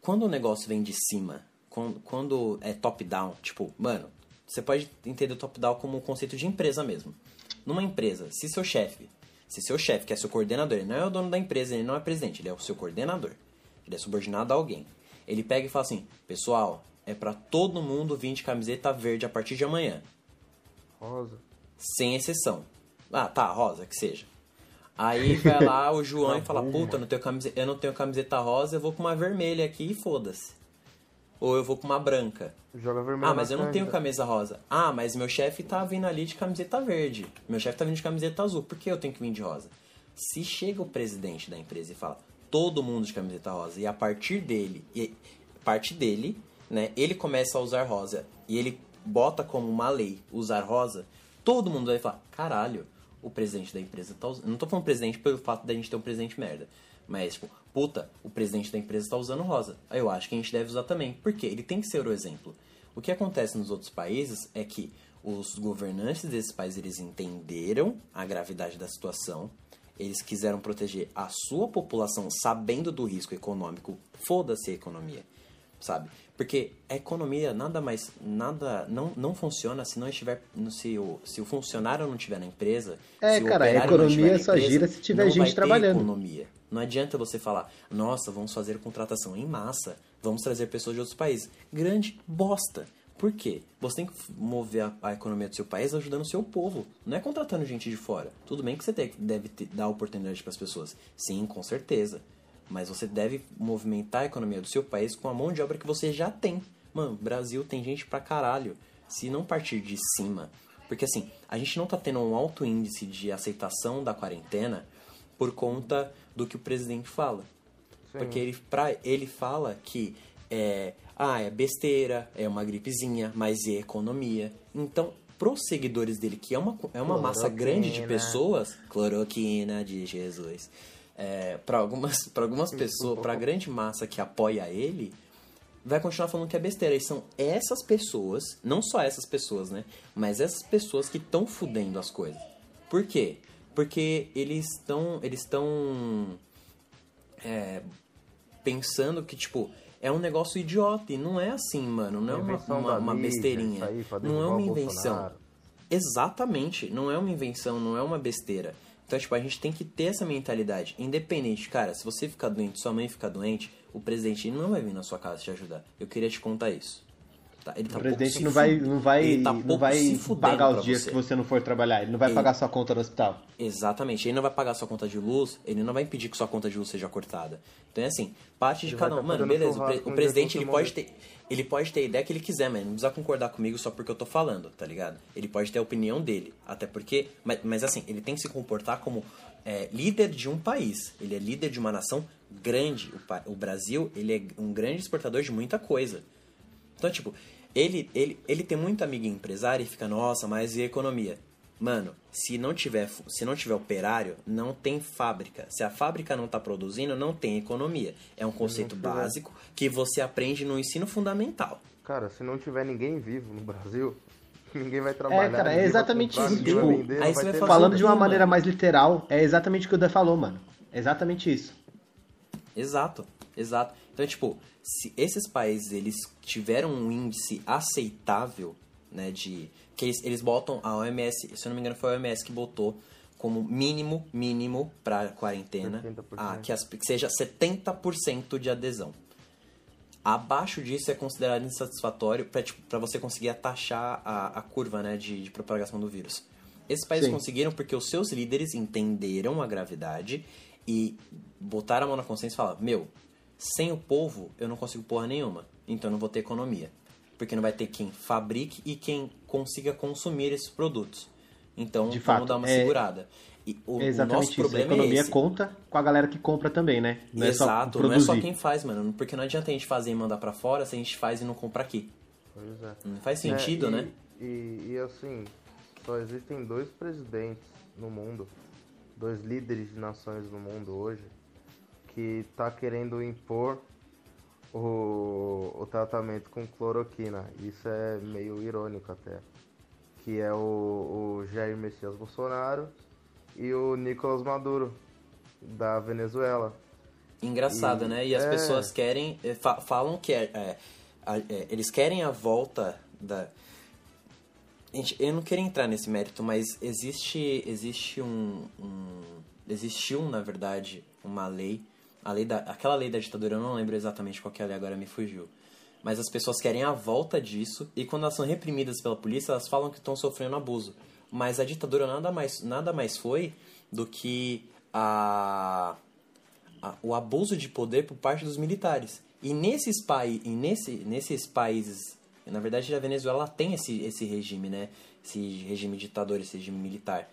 Quando o negócio vem de cima, quando, quando é top-down, tipo, mano, você pode entender o top-down como um conceito de empresa mesmo. Numa empresa, se seu chefe, se seu chefe, que é seu coordenador, ele não é o dono da empresa, ele não é presidente, ele é o seu coordenador. Ele é subordinado a alguém. Ele pega e fala assim: pessoal, é pra todo mundo vir de camiseta verde a partir de amanhã Rosa. sem exceção. Ah, tá, rosa, que seja. Aí vai lá o João e fala, puta, não, tenho camiseta, eu não tenho camiseta rosa, eu vou com uma vermelha aqui e foda-se. Ou eu vou com uma branca. Joga vermelho Ah, mas eu não tenho camisa rosa. Ah, mas meu chefe tá vindo ali de camiseta verde. Meu chefe tá vindo de camiseta azul. Por que eu tenho que vir de rosa? Se chega o presidente da empresa e fala, todo mundo de camiseta rosa, e a partir dele, e a partir dele, né, ele começa a usar rosa, e ele bota como uma lei usar rosa, todo mundo vai falar, caralho, o presidente da empresa tá usando. Não tô falando presidente pelo fato da gente ter um presidente merda. Mas, tipo, puta, o presidente da empresa tá usando rosa. Aí eu acho que a gente deve usar também. Porque ele tem que ser o exemplo. O que acontece nos outros países é que os governantes desses países eles entenderam a gravidade da situação. Eles quiseram proteger a sua população sabendo do risco econômico. Foda-se a economia, sabe? Porque a economia nada mais nada não, não funciona se não estiver se o, se o funcionário não estiver na empresa. É, cara, a economia só empresa, gira se tiver gente trabalhando. economia. Não adianta você falar, nossa, vamos fazer contratação em massa, vamos trazer pessoas de outros países. Grande bosta. Por quê? Você tem que mover a, a economia do seu país ajudando o seu povo. Não é contratando gente de fora. Tudo bem que você deve dar oportunidade para as pessoas. Sim, com certeza. Mas você deve movimentar a economia do seu país com a mão de obra que você já tem. Mano, Brasil tem gente pra caralho. Se não partir de cima. Porque assim, a gente não tá tendo um alto índice de aceitação da quarentena por conta do que o presidente fala. Porque ele, pra, ele fala que é, ah, é besteira, é uma gripezinha, mas é economia. Então, pros seguidores dele, que é uma, é uma massa grande de pessoas, cloroquina de Jesus, é, para algumas, pra algumas pessoas, pra grande massa que apoia ele, vai continuar falando que é besteira. E são essas pessoas, não só essas pessoas, né? Mas essas pessoas que estão fudendo as coisas. Por quê? Porque eles estão. Eles estão. é, pensando que, tipo, é um negócio idiota. E não é assim, mano. Não é uma, uma, uma besteirinha. aí Não é uma invenção. Bolsonaro. Exatamente. Não é uma invenção, não é uma besteira. Então, tipo, a gente tem que ter essa mentalidade. Independente, cara, se você ficar doente, sua mãe ficar doente, o presidente não vai vir na sua casa te ajudar. Eu queria te contar isso. Tá? Ele tá O presidente não vai, não vai, ele tá não vai pagar os dias você. que você não for trabalhar. Ele não vai Ele- pagar sua conta no hospital. Exatamente. Ele não vai pagar sua conta de luz, ele não vai impedir que sua conta de luz seja cortada. Então é assim, parte de Ele cada vai um. tá Mano, beleza, o, pre- o presidente ele pode ter. Ele pode ter a ideia que ele quiser, mas não precisa concordar comigo só porque eu tô falando, tá ligado? Ele pode ter a opinião dele. Até porque. Mas, mas assim, ele tem que se comportar como é, líder de um país. Ele é líder de uma nação grande. O, pa- o Brasil, ele é um grande exportador de muita coisa. Então, tipo, ele, ele, ele tem muito amigo empresário e fica, nossa, mas e a economia? Mano, se não tiver, se não tiver operário, não tem fábrica. Se a fábrica não tá produzindo, não tem economia. É um conceito básico que você aprende no ensino fundamental. Cara, se não tiver ninguém vivo no Brasil, ninguém vai trabalhar. cara, é ninguém vai exatamente comprar, isso, tipo, vender, aí você vai Falando de uma Mano. maneira mais literal, é exatamente o que o Dan falou, mano. É exatamente isso. Exato, exato. Então, tipo, se esses países eles tiveram um índice aceitável, né, de que eles, eles botam a OMS, se eu não me engano foi a OMS que botou como mínimo, mínimo para quarentena, 70%. ah, que, as, que seja 70% de adesão. Abaixo disso é considerado insatisfatório para tipo, você conseguir atachar a, a curva né, de, de propagação do vírus. Esses países Sim. conseguiram porque os seus líderes entenderam a gravidade e botar a mão na consciência e falar: meu, sem o povo eu não consigo porra nenhuma, então eu não vou ter economia. Porque não vai ter quem fabrique e quem consiga consumir esses produtos. Então De vamos fato, dar uma é- segurada. E o, É o exatamente nosso isso. A problema economia é conta com a galera que compra também, né? Não é só Exato, não é só quem faz, mano. Porque não adianta a gente fazer e mandar pra fora se a gente faz e não compra aqui. Pois é. Não faz sentido, É, e- né? E, e assim, só existem dois presidentes no mundo, dois líderes de nações no mundo hoje, que tá querendo impor o, o tratamento com cloroquina. Isso é meio irônico até. Que é o, o Jair Messias Bolsonaro e o Nicolás Maduro, da Venezuela. Engraçado, E- né? E as é. pessoas querem. eh, fa- falam que é, é, é, eles querem a volta da. Gente, eu não queria entrar nesse mérito, mas existe, existe um, um- Existiu, na verdade, uma lei. A lei da, aquela lei da ditadura, eu não lembro exatamente qual que é a lei, agora me fugiu. Mas as pessoas querem a volta disso, e quando elas são reprimidas pela polícia, elas falam que estão sofrendo abuso. Mas a ditadura nada mais, nada mais foi do que a a- o abuso de poder por parte dos militares. E nesses, pai, e nesse, nesses países, na verdade a Venezuela tem esse, esse regime, né? Esse regime ditador, esse regime militar.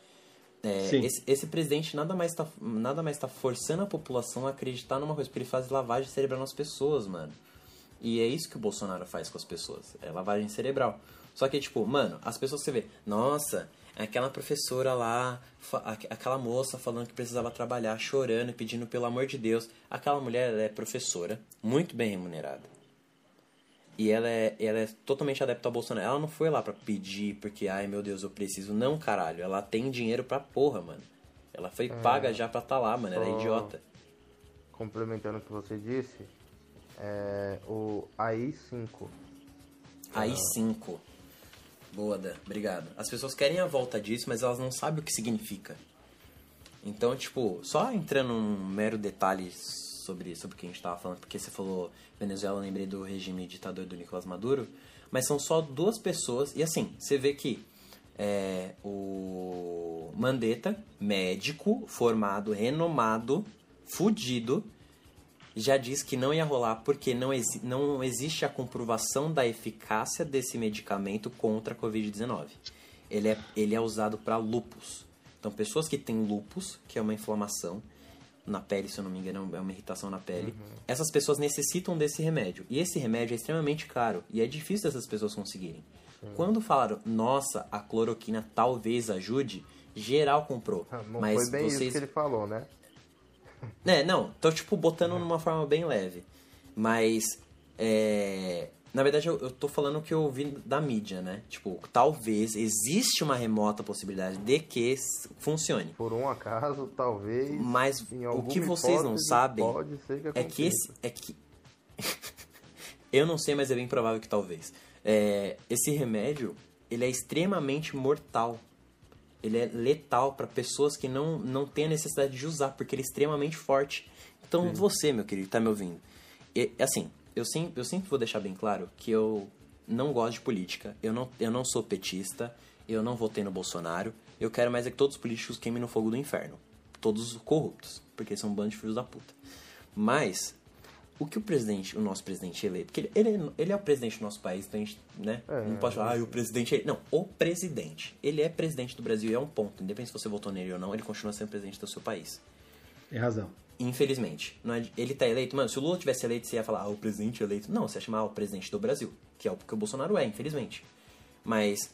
É, esse, esse presidente nada mais está nada mais tá forçando a população a acreditar numa coisa, porque ele faz lavagem cerebral nas pessoas, mano. E é isso que o Bolsonaro faz com as pessoas. É lavagem cerebral. Só que, tipo, mano, as pessoas você vê, nossa, aquela professora lá, aquela moça falando que precisava trabalhar, chorando, pedindo pelo amor de Deus. Aquela mulher, ela é professora, muito bem remunerada. E ela é, ela é totalmente adepta ao Bolsonaro. Ela não foi lá pra pedir porque, ai meu Deus, eu preciso. Não, caralho. Ela tem dinheiro pra porra, mano. Ela foi paga já pra tá lá, mano. Ela é idiota. Complementando o que você disse, é, o AI-5 Aí 5. Boa, Dan. Obrigado. As pessoas querem a volta disso, mas elas não sabem o que significa. Então, tipo, só entrando num mero detalhe sobre, sobre o que a gente tava falando, porque você falou Venezuela, eu lembrei do regime ditador do Nicolás Maduro, mas são só duas pessoas, e assim, você vê que é, o Mandetta, médico, formado, renomado, fudido, já diz que não ia rolar porque não, exi não existe a comprovação da eficácia desse medicamento contra a Covid-19. Ele é, ele é usado para lupus. Então, pessoas que têm lupus, que é uma inflamação na pele, se eu não me engano, é uma irritação na pele, essas pessoas necessitam desse remédio. E esse remédio é extremamente caro e é difícil dessas pessoas conseguirem. Quando falaram, nossa, a cloroquina talvez ajude, geral comprou. Não mas foi bem vocês isso que ele falou, né? é, não, tô tipo botando numa forma bem leve. Mas, é, na verdade eu, eu tô falando o que eu ouvi da mídia, né? Tipo, talvez existe uma remota possibilidade de que funcione. Por um acaso, talvez. Mas o que vocês não sabem pode ser que é que esse. É que... eu não sei, mas é bem provável que talvez. É, esse remédio, ele é extremamente mortal. Ele é letal para pessoas que não, não têm a necessidade de usar, porque ele é extremamente forte. Então, você, meu querido, tá me ouvindo? E, assim, eu sempre, eu sempre vou deixar bem claro que eu não gosto de política, eu não, eu não sou petista, eu não votei no Bolsonaro, eu quero mais é que todos os políticos queimem no fogo do inferno. Todos os corruptos, porque são um bando de filhos da puta. Mas, o que o presidente, o nosso presidente eleito, porque ele, ele, ele é o presidente do nosso país, então a gente, né, É, não pode falar, ah, o presidente é... Não, o presidente. Ele é presidente do Brasil e é um ponto. Independente se você votou nele ou não, ele continua sendo presidente do seu país. Tem razão. Infelizmente. Não é- ele tá eleito. Mano, se o Lula tivesse eleito, você ia falar, ah, o presidente eleito. Não, você ia chamar ah, o presidente do Brasil. Que é o que o Bolsonaro é, infelizmente. Mas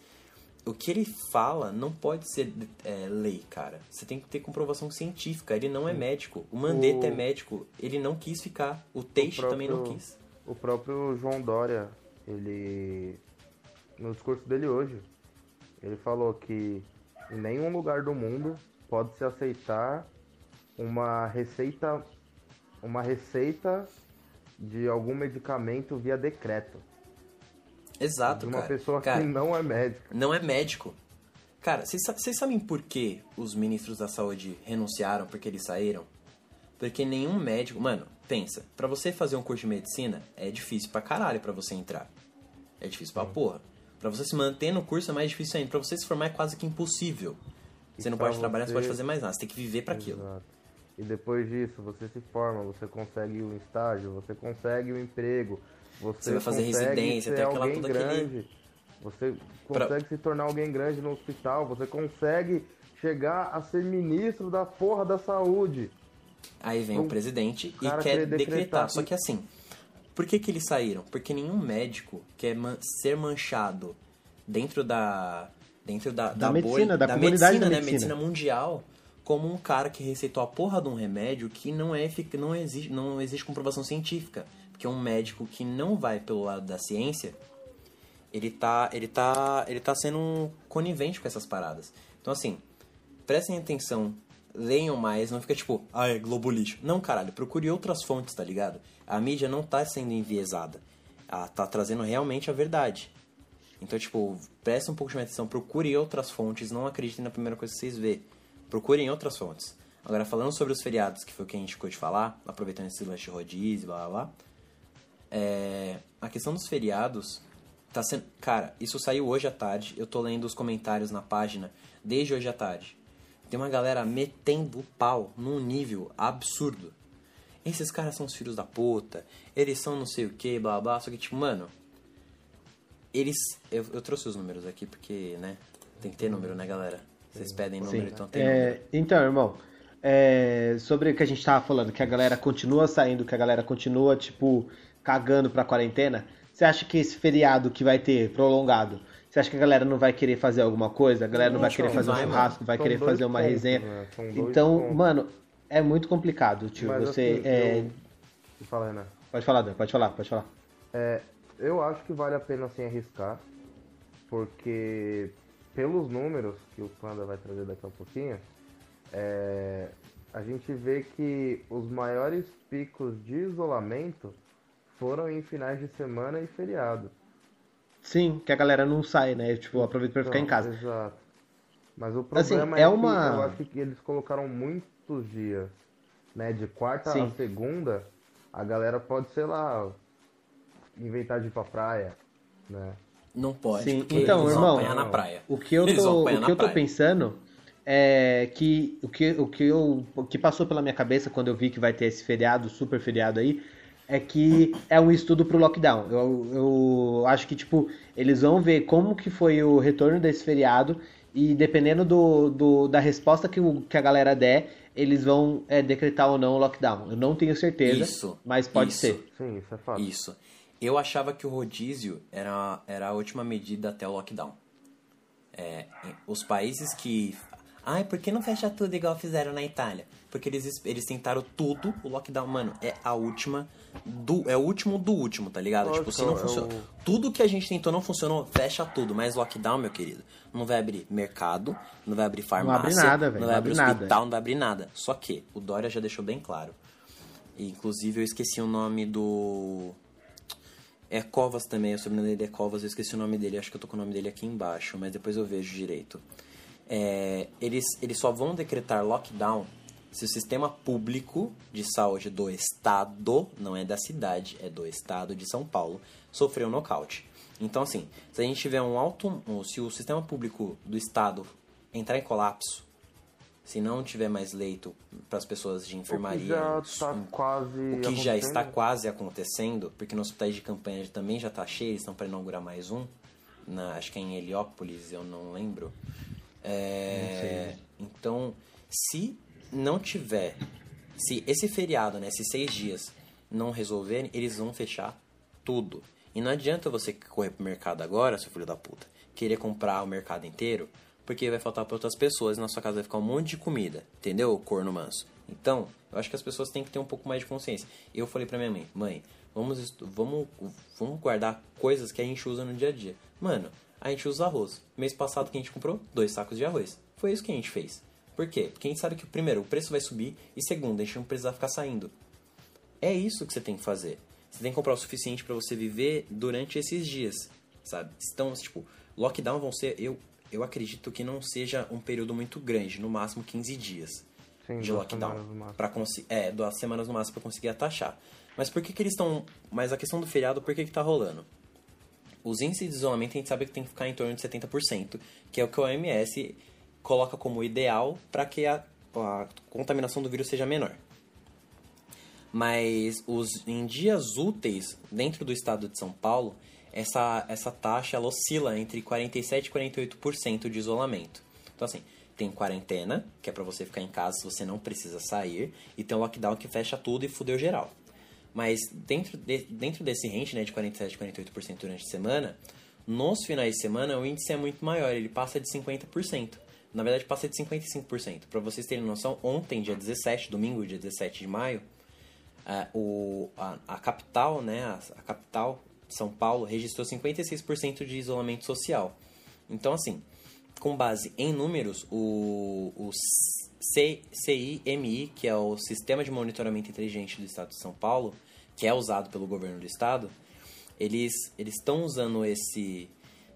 o que ele fala não pode ser é, lei, cara. Você tem que ter comprovação científica. Ele não é médico. O Mandetta O- é médico. Ele não quis ficar. O Teixe também não próprio- quis. O próprio João Dória, ele. No discurso dele hoje, ele falou que em nenhum lugar do mundo pode se aceitar uma receita. Uma receita de algum medicamento via decreto. Exato, de uma cara. pessoa cara, que não é médica. não é médico. Cara, vocês sa- vocês sabem por que os ministros da saúde renunciaram porque eles saíram? Porque nenhum médico. Mano, pensa, pra você fazer um curso de medicina é difícil pra caralho pra você entrar. É difícil pra porra. Pra você se manter no curso é mais difícil ainda. Pra você se formar é quase que impossível. E Você não pra pode trabalhar, você você- pode fazer mais nada. Você tem que viver pra aquilo. E depois disso você se forma, você consegue um estágio, você consegue um emprego, você, Você vai fazer consegue residência, ser tem aquela- alguém todo aquele- grande, você Pra- consegue se tornar alguém grande no hospital, você consegue chegar a ser ministro da porra da saúde. Aí vem Um o presidente e quer decretar. decretar Só que- assim, por que, que eles saíram? Porque nenhum médico quer man- ser manchado dentro da. Dentro da, Da bolha- medicina, da comunidade medicina, da né? medicina. medicina mundial como um cara que receitou a porra de um remédio que não é não existe, não existe comprovação científica. Porque um médico que não vai pelo lado da ciência, ele tá, ele tá, ele tá sendo um conivente com essas paradas. Então assim, prestem atenção, leiam mais, não fica tipo, ah, é Globo lixo. Não, caralho, procure outras fontes, tá ligado? A mídia não tá sendo enviesada. Ela tá trazendo realmente a verdade. Então, tipo, prestem um pouco de atenção, procurem outras fontes, não acreditem na primeira coisa que vocês vê. Procurem outras fontes. Agora, falando sobre os feriados, que foi o que a gente ficou de falar, aproveitando esse lance de rodízio, blá blá blá. É, a questão dos feriados tá sendo. Cara, isso saiu hoje à tarde. Eu tô lendo os comentários na página desde hoje à tarde. Tem uma galera metendo o pau num nível absurdo. Esses caras são os filhos da puta. Eles são não sei o que, blá blá. Só que, tipo, mano. Eles. Eu, eu trouxe os números aqui porque, né? Tem que ter número, né, galera? Vocês pedem número, então tem número. É, então, irmão, é, sobre o que a gente tava falando, que a galera continua saindo, que a galera continua, tipo, cagando pra quarentena, você acha que esse feriado que vai ter prolongado, você acha que a galera não vai querer fazer alguma coisa? A galera não vai querer que fazer um churrasco, vai querer fazer uma pontos, resenha? né? Então, pontos. mano, é muito complicado, tio. Mas, Você. assim, é, eu- Fala, Renan. Pode falar, Dan, pode falar, pode falar. É, eu acho que vale a pena sim arriscar, porque pelos números que o Panda vai trazer daqui a pouquinho, é, a gente vê que os maiores picos de isolamento foram em finais de semana e feriado. Sim, que a galera não sai, né? Tipo, aproveita pra ficar em casa. Exato. Mas o Assim, problema é é, uma- que eu acho que eles colocaram muitos dias, né? De quarta Sim. a segunda, a galera pode, sei lá, inventar de ir pra praia, né? Não pode, Sim, porque então, eles vão irmão, apanhar na praia. O que eu Eles tô, o que eu tô pensando é que o que, o que eu o que passou pela minha cabeça quando eu vi que vai ter esse feriado, super feriado aí, é que é um estudo pro lockdown. Eu, eu acho que tipo eles vão ver como que foi o retorno desse feriado e dependendo do, do- da resposta que, o, que a galera der, eles vão é, decretar ou não o lockdown. Eu não tenho certeza, Isso, mas pode isso. ser. Sim, isso é fato. Isso. Eu achava que o rodízio era, era a última medida até o lockdown. É, os países que. Ai, por que não fecha tudo igual fizeram na Itália? Porque eles, eles tentaram tudo, o lockdown, mano, é a última. Do, é o último do último, tá ligado? Lógico, tipo, se não é funcionou. o- Tudo que a gente tentou não funcionou, fecha tudo. Mas lockdown, meu querido, não vai abrir mercado, não vai abrir farmácia, abre nada, velho, não vai não abrir abre nada. hospital, não vai abrir nada. Só que o Dória já deixou bem claro. E, inclusive, eu esqueci o nome do. É Covas também, o sobrenome dele é Covas, eu esqueci o nome dele, acho que eu tô com o nome dele aqui embaixo, mas depois eu vejo direito. É, eles, eles só vão decretar lockdown se o sistema público de saúde do estado, não é da cidade, é do estado de São Paulo, sofreu nocaute. Então, assim, se a gente tiver um alto. um- Se o sistema público do estado entrar em colapso, se não tiver mais leito para as pessoas de O que enfermaria, já tá quase o que já está quase acontecendo, porque nos hospitais de campanha também já está cheio, eles estão para inaugurar mais um, na, acho que é em Heliópolis, eu não lembro. É, então, se não tiver, se esse feriado, né, esses seis dias, não resolverem, eles vão fechar tudo. E não adianta você correr pro mercado agora, seu filho da puta, querer comprar o mercado inteiro, porque vai faltar para outras pessoas na sua casa vai ficar um monte de comida, entendeu, corno manso? Então, eu acho que as pessoas têm que ter um pouco mais de consciência. Eu falei pra minha mãe, mãe, vamos, vamos, vamos guardar coisas que a gente usa no dia a dia. Mano, a gente usa arroz. Mês passado que a gente comprou? Dois sacos de arroz. Foi isso que a gente fez. Por quê? Porque a gente sabe que, primeiro, o preço vai subir e, segundo, a gente não precisa ficar saindo. É isso que você tem que fazer. Você tem que comprar o suficiente pra você viver durante esses dias, sabe? Então, tipo, lockdown vão ser, eu, eu acredito que não seja um período muito grande, no máximo 15 dias Sim, de lockdown. Pra consi- é, duas semanas no máximo pra conseguir atachar. Mas por que que eles estão... Mas a questão do feriado, por que que tá rolando? Os índices de isolamento a gente sabe que tem que ficar em torno de 70%, que é o que o OMS coloca como ideal para que a a contaminação do vírus seja menor. Mas os, em dias úteis, dentro do estado de São Paulo, essa, essa taxa ela oscila entre 47% e 48% de isolamento. Então, assim, tem quarentena, que é para você ficar em casa se você não precisa sair, e tem o lockdown que fecha tudo e fudeu geral. Mas dentro, de, dentro desse range né, de 47% e 48% durante a semana, nos finais de semana o índice é muito maior, ele passa de 50%. Na verdade, passa de 55%. Para vocês terem noção, ontem, dia 17, domingo, dia 17 de maio, a, o, a, a capital, né, a, a capital, São Paulo, registrou 56% de isolamento social. Então, assim, com base em números, o, o CIMI, que é o Sistema de Monitoramento Inteligente do Estado de São Paulo, que é usado pelo governo do estado, eles estão usando esse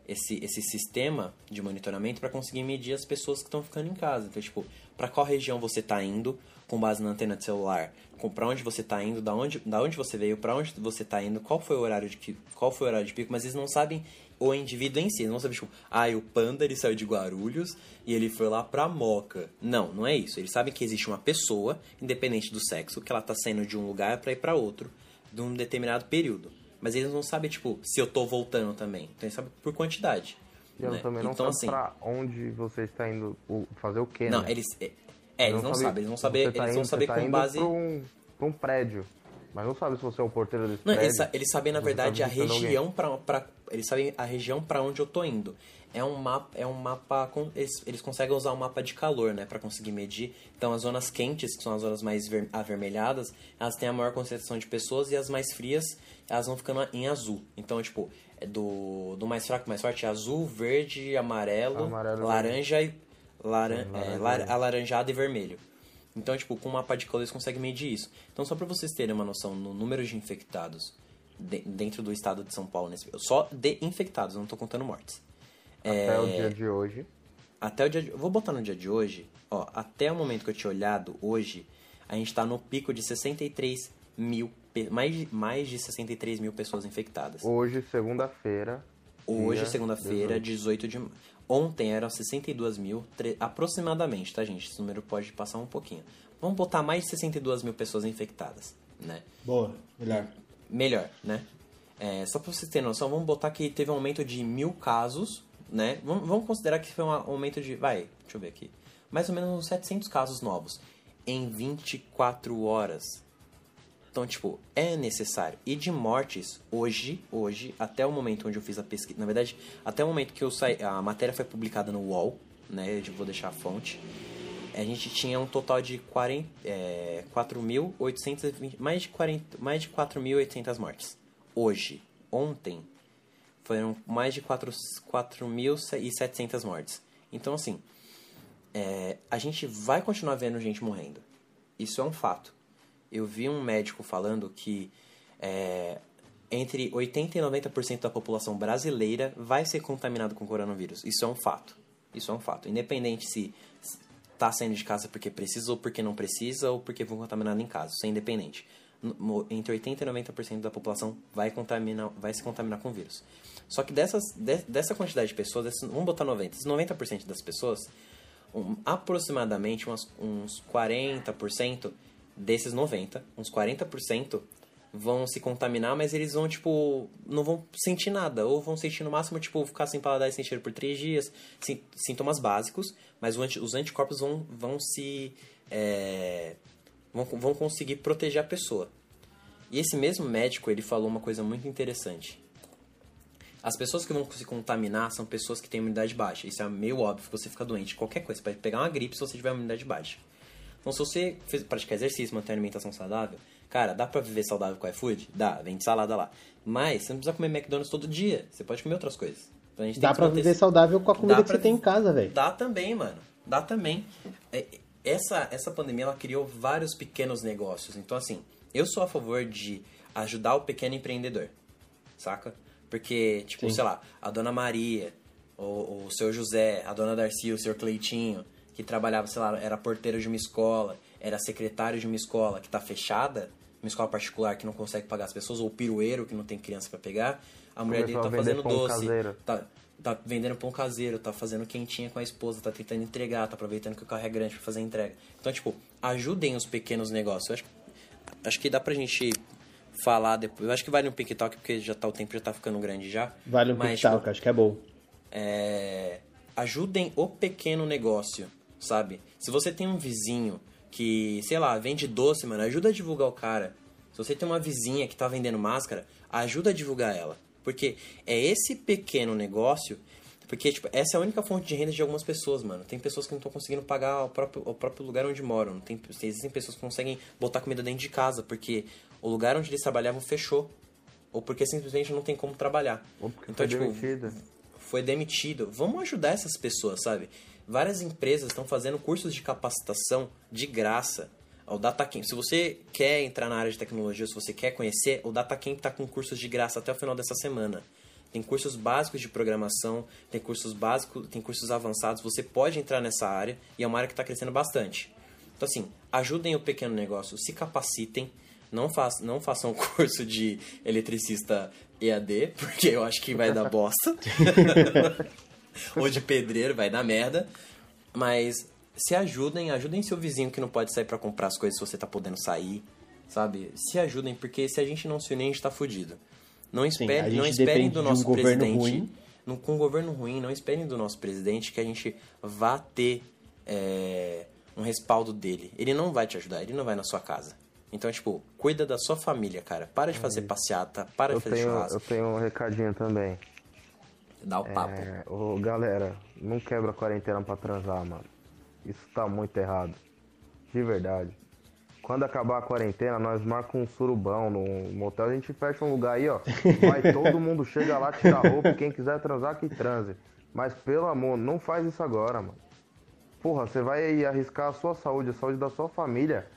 esse esse sistema de monitoramento para conseguir medir as pessoas que estão ficando em casa. Então, tipo, para qual região você está indo, com base na antena de celular, com para onde você está indo, da onde, da onde você veio, para onde você está indo, qual foi o horário de qual foi o horário de pico, mas eles não sabem o indivíduo em si, eles não sabem tipo, ah, o panda ele saiu de Guarulhos e ele foi lá pra Moca. Não, não é isso. Eles sabem que existe uma pessoa, independente do sexo, que ela tá saindo de um lugar para ir para outro, de um determinado período. Mas eles não sabem, tipo, se eu tô voltando também. Então eles sabem por quantidade. E né? também não então, sabe assim, pra onde você está indo fazer o quê, Não, né? eles... É, é eles não, sabem. Eles vão saber, tá eles vão saber tá com base... Pra um, pra um prédio. Mas não sabe se você é o porteiro desse não, prédio. Eles, eles sabem, na verdade, a região para Eles sabem a região para onde eu tô indo. É um mapa, é um mapa eles, eles conseguem usar um mapa de calor, né, para conseguir medir. Então as zonas quentes, que são as zonas mais ver, avermelhadas, elas têm a maior concentração de pessoas e as mais frias, elas vão ficando em azul. Então, tipo, é do, do mais fraco mais forte é azul, verde, amarelo, amarelo laranja e laran, é, lar, alaranjado e vermelho. Então, tipo, com o mapa de calor eles conseguem medir isso. Então, só para vocês terem uma noção no número de infectados de, dentro do estado de São Paulo, nesse, só de infectados, não estou contando mortes. Até é, o dia de hoje. Até o dia de, Vou botar no dia de hoje. Ó, até o momento que eu tinha olhado, hoje, a gente está no pico de 63 mil. Mais, mais de 63 mil pessoas infectadas. Hoje, segunda-feira. Hoje, segunda-feira, 18 de Ontem eram 62 mil, aproximadamente, tá, gente? Esse número pode passar um pouquinho. Vamos botar mais de 62 mil pessoas infectadas, né? Boa, melhor. Melhor, né? É, só pra vocês terem noção, vamos botar que teve um aumento de mil casos, né? Vamos, considerar que foi um aumento de, vai, deixa eu ver aqui, mais ou menos uns 700 casos novos em 24 horas. Então, tipo, é necessário. E de mortes, hoje, hoje, até o momento onde eu fiz a pesquisa, na verdade, até o momento que eu saí, a matéria foi publicada no UOL, né, eu vou deixar a fonte, a gente tinha um total de 40, é, 4.820, mais de 40, mais de 4.800 mortes. Hoje, ontem, foram mais de 4.700 mortes. Então, assim, é, a gente vai continuar vendo gente morrendo. Isso é um fato eu vi um médico falando que é, entre 80% e 90% da população brasileira vai ser contaminado com coronavírus. Isso é um fato. Isso é um fato. Independente se está saindo de casa porque precisa ou porque não precisa ou porque vão contaminar em casa. Isso é independente. Entre 80% e 90% da população vai, contaminar, vai se contaminar com vírus. Só que dessas, de, dessa quantidade de pessoas, dessas, vamos botar 90%, 90% das pessoas, um, aproximadamente umas, uns 40% desses 90, uns 40% vão se contaminar, mas eles vão, tipo, não vão sentir nada. Ou vão sentir no máximo, tipo, ficar sem paladar e sem cheiro por 3 dias. Sintomas básicos, mas os anticorpos vão, vão se... É, vão, vão conseguir proteger a pessoa. E esse mesmo médico, ele falou uma coisa muito interessante. As pessoas que vão se contaminar são pessoas que têm imunidade baixa. Isso é meio óbvio, você fica doente. Qualquer coisa, você pode pegar uma gripe se você tiver imunidade baixa. Então, se você fez, praticar exercício, manter alimentação saudável, cara, dá pra viver saudável com iFood? Dá, vende salada lá. Mas você não precisa comer McDonald's todo dia. Você pode comer outras coisas. Então, dá pra viver saudável com a comida dá que você tem em casa, velho. Dá também, mano. Dá também. É, essa, essa pandemia, ela criou vários pequenos negócios. Então, assim, eu sou a favor de ajudar o pequeno empreendedor. Saca? Porque, tipo, Sim. sei lá, a dona Maria, o, o seu José, a dona Darcy, o seu Cleitinho que trabalhava, sei lá, era porteiro de uma escola, era secretário de uma escola que está fechada, uma escola particular que não consegue pagar as pessoas, ou pirueiro que não tem criança para pegar, a mulher dele tá fazendo doce, tá, tá vendendo pão caseiro, tá fazendo quentinha com a esposa, tá tentando entregar, tá aproveitando que o carro é grande pra fazer a entrega. Então, tipo, ajudem os pequenos negócios. Eu acho, acho que dá pra gente falar depois. Eu acho que vale um TikTok, porque já tá, o tempo já tá ficando grande já. Vale um Mas, TikTok, tipo, acho que é bom. é, ajudem o pequeno negócio, sabe? Se você tem um vizinho que, sei lá, vende doce, mano, ajuda a divulgar o cara. Se você tem uma vizinha que tá vendendo máscara, ajuda a divulgar ela. Porque é esse pequeno negócio. Porque, tipo, essa é a única fonte de renda de algumas pessoas, mano. Tem pessoas que não estão conseguindo pagar o próprio, o próprio lugar onde moram. Tem, existem pessoas que conseguem botar comida dentro de casa, porque o lugar onde eles trabalhavam fechou. Ou porque simplesmente não tem como trabalhar. Ou porque então, foi tipo, demitido. foi demitido. Vamos ajudar essas pessoas, sabe? Várias empresas estão fazendo cursos de capacitação de graça. O DataCamp, se você quer entrar na área de tecnologia, se você quer conhecer, o DataCamp está com cursos de graça até o final dessa semana. Tem cursos básicos de programação, tem cursos básicos, tem cursos avançados. Você pode entrar nessa área e é uma área que está crescendo bastante. Então, assim, ajudem o pequeno negócio, se capacitem. Não, façam, não façam curso de eletricista EAD, porque eu acho que vai dar bosta. Ou de pedreiro, vai dar merda. Mas se ajudem, ajudem seu vizinho que não pode sair para comprar as coisas se você tá podendo sair, sabe? Se ajudem, porque se a gente não se unir, a gente tá fudido. Não, a espere, gente não esperem do um nosso governo presidente. ruim. não- com um governo ruim, não esperem do nosso presidente que a gente vá ter é, um respaldo dele. Ele não vai te ajudar, ele não vai na sua casa. Então, tipo, cuida da sua família, cara. Para de fazer passeata, para Eu de fazer tenho, churrasco. eu tenho um recadinho também. Dá o papo. É, ô, galera, não quebra a quarentena pra transar, mano. Isso tá muito errado. De verdade. Quando acabar a quarentena, nós marcamos um surubão no motel. A gente fecha um lugar aí, ó. Vai todo mundo, chega lá, tira a roupa. Quem quiser transar, que transe. Mas pelo amor, não faz isso agora, mano. Porra, você vai arriscar a sua saúde, a saúde da sua família.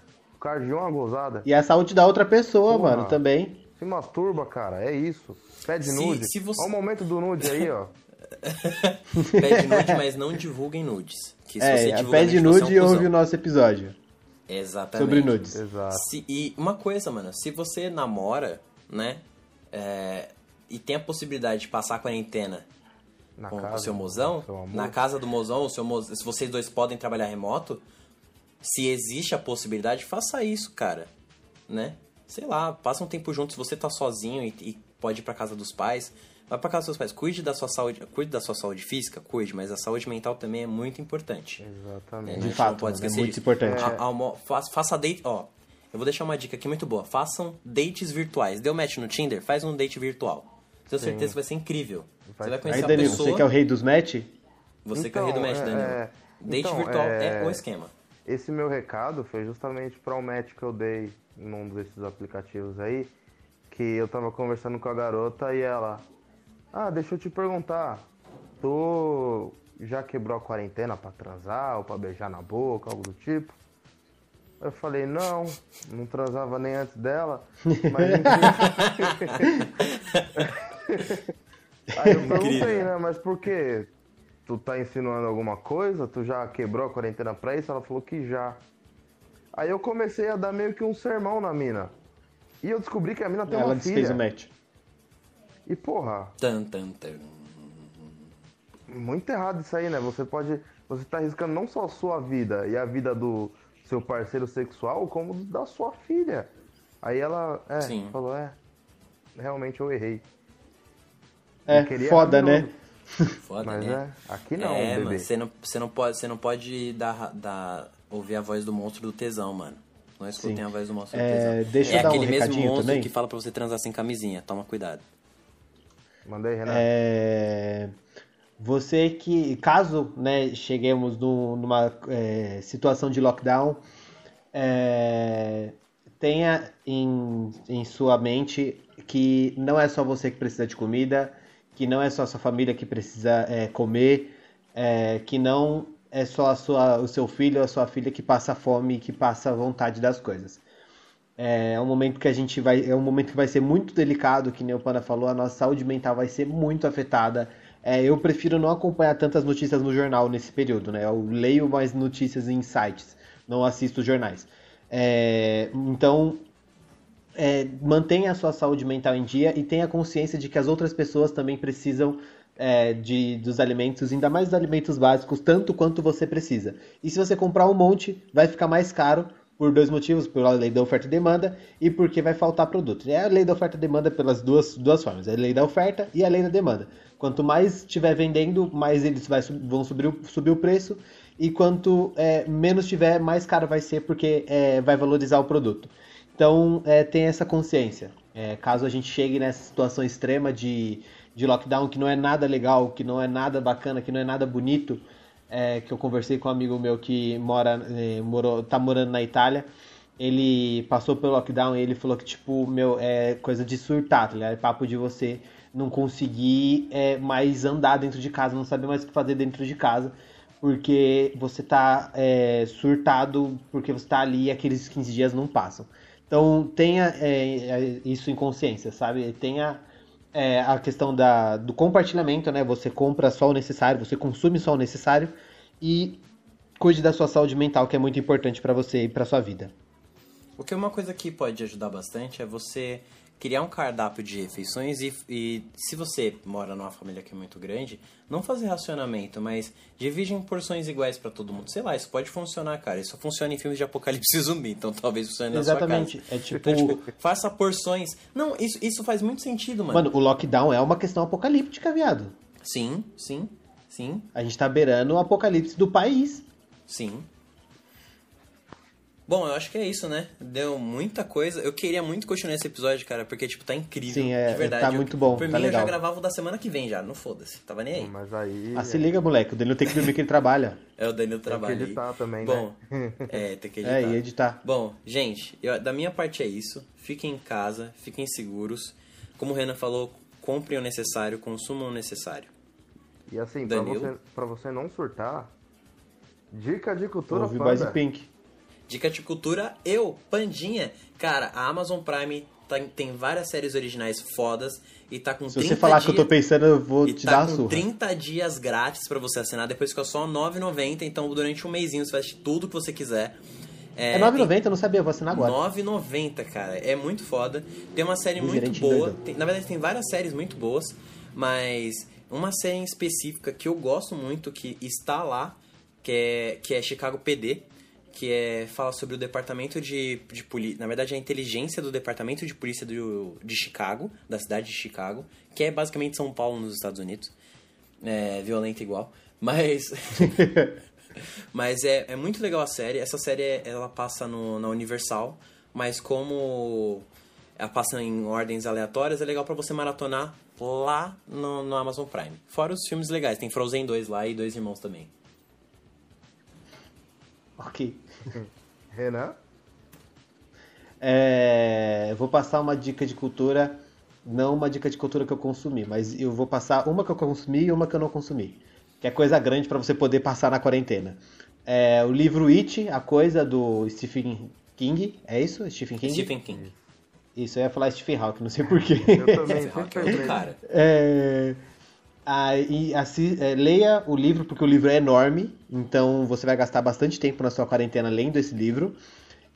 Causa de uma gozada. E a saúde da outra pessoa, Porra. mano, também. Se masturba, cara, é isso. Pede Se- nude. se você- Olha o momento do nude aí, ó. Pede nude, mas não divulguem nudes. Que se É, você a divulgar pede nude, você é nude um e ouve o nosso episódio Exatamente. sobre nudes. Exato. Se- e uma coisa, mano, se você namora, né, é, e tem a possibilidade de passar a quarentena Na com casa o seu mozão, na casa do mozão, o seu mo- se vocês dois podem trabalhar remoto, se existe a possibilidade, faça isso, cara, né? Sei lá, passa um tempo junto, se você tá sozinho e, e pode ir pra casa dos pais, vai pra casa dos seus pais, cuide da sua saúde, cuide da sua saúde física, cuide, mas a saúde mental também é muito importante. Exatamente. A De fato, pode mano, é muito importante. A- almo- faça, faça date, ó. Eu vou deixar uma dica aqui muito boa. Façam dates virtuais. Deu match no Tinder? Faz um date virtual. Tenho certeza que vai ser incrível. Vai você vai conhecer Aí, a Danilo, pessoa. você que é o rei dos match? Você que é o rei do Então, match, é- Danilo. é- Date então, virtual é... é- o esquema. Esse meu recado foi justamente para o match que eu dei num desses aplicativos aí, que eu tava conversando com a garota e ela, ah, deixa eu te perguntar, tu já quebrou a quarentena pra transar ou pra beijar na boca, algo do tipo? Eu falei, não, não transava nem antes dela, mas Aí eu perguntei, né, mas por quê? Tu tá insinuando alguma coisa? Tu já quebrou a quarentena pra isso? Ela falou que já. Aí eu comecei a dar meio que um sermão na mina. E eu descobri que a mina tem Ela uma desfez filha. o match. E porra, Tan, tan, tan. muito errado isso aí, né? Você pode. Você tá arriscando não só a sua vida e a vida do seu parceiro sexual, como da sua filha. Aí ela é, Sim. falou, é. Realmente eu errei. É, foda, né? Foda, Mas né? é, aqui não, é, bebê. mano, você não, você não pode, você não pode dar, dar, ouvir a voz do monstro do tesão, mano. Não escutem Sim. a voz do monstro do É, tesão. deixa eu é dar um aquele mesmo recadinho monstro também. que fala pra você transar sem camisinha. Toma cuidado. Mandei, Renato. É, Você que, caso né, cheguemos num- numa é, situação de lockdown, é, tenha em, em sua mente que não é só você que precisa de comida, que não é só a sua família que precisa é, comer, é, que não é só sua, o seu filho ou a sua filha que passa fome e que passa vontade das coisas. É um momento que a gente vai. É um momento que vai ser muito delicado, que Panda falou, a nossa saúde mental vai ser muito afetada. É, eu prefiro não acompanhar tantas notícias no jornal nesse período, né? Eu leio mais notícias em sites, não assisto jornais. É, então, é, mantenha a sua saúde mental em dia e tenha consciência de que as outras pessoas também precisam é, de, dos alimentos, ainda mais dos alimentos básicos, tanto quanto você precisa. E se você comprar um monte, vai ficar mais caro por dois motivos, pela lei da oferta e demanda e porque vai faltar produto. É a lei da oferta e demanda pelas duas, duas formas, é a lei da oferta e a lei da demanda. Quanto mais estiver vendendo, mais eles vai, vão subir, subir o preço e quanto é, menos tiver, mais caro vai ser porque é, vai valorizar o produto. Então é, tem essa consciência. É, caso a gente chegue nessa situação extrema de, de lockdown que não é nada legal, que não é nada bacana, que não é nada bonito, é, que eu conversei com um amigo meu que mora, é, morou, tá morando na Itália. Ele passou pelo lockdown e ele falou que, tipo, meu, é coisa de surtar, tá ligado? É papo de você não conseguir é, mais andar dentro de casa, não saber mais o que fazer dentro de casa, porque você tá é, surtado, porque você tá ali e aqueles 15 dias não passam. Então tenha é, é, isso em consciência, sabe? Tenha é, a questão da, do compartilhamento, né? Você compra só o necessário, você consome só o necessário e cuide da sua saúde mental, que é muito importante para você e para sua vida. O que é uma coisa que pode ajudar bastante é você criar um cardápio de refeições e, e, se você mora numa família que é muito grande, não fazer racionamento, mas divide em porções iguais para todo mundo. Sei lá, isso pode funcionar, cara. Isso funciona em filmes de apocalipse zumbi, então talvez funcione na Exatamente. sua casa. É tipo... Então, tipo... faça porções. Não, isso, isso faz muito sentido, mano. Mano, o lockdown é uma questão apocalíptica, viado. Sim, sim, sim. A gente tá beirando o apocalipse do país. Sim. Bom, eu acho que é isso, né? Deu muita coisa. Eu queria muito continuar esse episódio, cara, porque, tipo, tá incrível. Sim, é, de verdade. tá muito bom. Por tá mim, legal. eu já gravava o da semana que vem já, não foda-se. Tava nem aí. Mas aí. Ah, se liga, moleque. O Danilo tem que dormir que ele trabalha. É, o Danilo Tem que trabalha. editar também, Bom, né? é, tem que editar. É, e editar. Bom, gente, eu- da minha parte é isso. Fiquem em casa, fiquem seguros. Como o Renan falou, comprem o necessário, consumam o necessário. E assim, pra Danilo? você, pra você não surtar, dica de cultura Ouve panda. Pink. Dica de cultura, eu, Pandinha. Cara, a Amazon Prime tá- tem várias séries originais fodas e tá com Se 30 você falar dias... que eu tô pensando, eu vou E te tá dar com surra. 30 dias grátis pra você assinar, depois fica só R$ 9,90, então durante um mêsinho você faz tudo que você quiser. É 9,90? Eu não sabia, eu vou assinar agora. 9,90, cara. É muito foda. Tem uma série muito Gerente boa. Tem- na verdade, tem várias séries muito boas, mas uma série em específica que eu gosto muito, que está lá, que é, que é Chicago PD, que é, fala sobre o departamento de, de polícia. Na verdade, a inteligência do departamento de polícia do, de Chicago, da cidade de Chicago, que é basicamente São Paulo nos Estados Unidos. É violenta igual. Mas. Mas é, é muito legal a série. Essa série ela passa no, na Universal, mas como ela passa em ordens aleatórias, é legal pra você maratonar lá no, no Amazon Prime. Fora os filmes legais, tem Frozen 2 lá e Dois Irmãos também. Ok. Renan? É, vou passar uma dica de cultura, não uma dica de cultura que eu consumi, mas eu vou passar uma que eu consumi e uma que eu não consumi. Que é coisa grande pra você poder passar na quarentena. É, o livro It, a coisa do Stephen King, é isso? Stephen King? Stephen King. Isso, eu ia falar Stephen Hawking, não sei porquê. Eu também Stephen Hawking é outro lembrei. cara. É, aí, assi- é, leia o livro, porque o livro é enorme, então você vai gastar bastante tempo na sua quarentena lendo esse livro.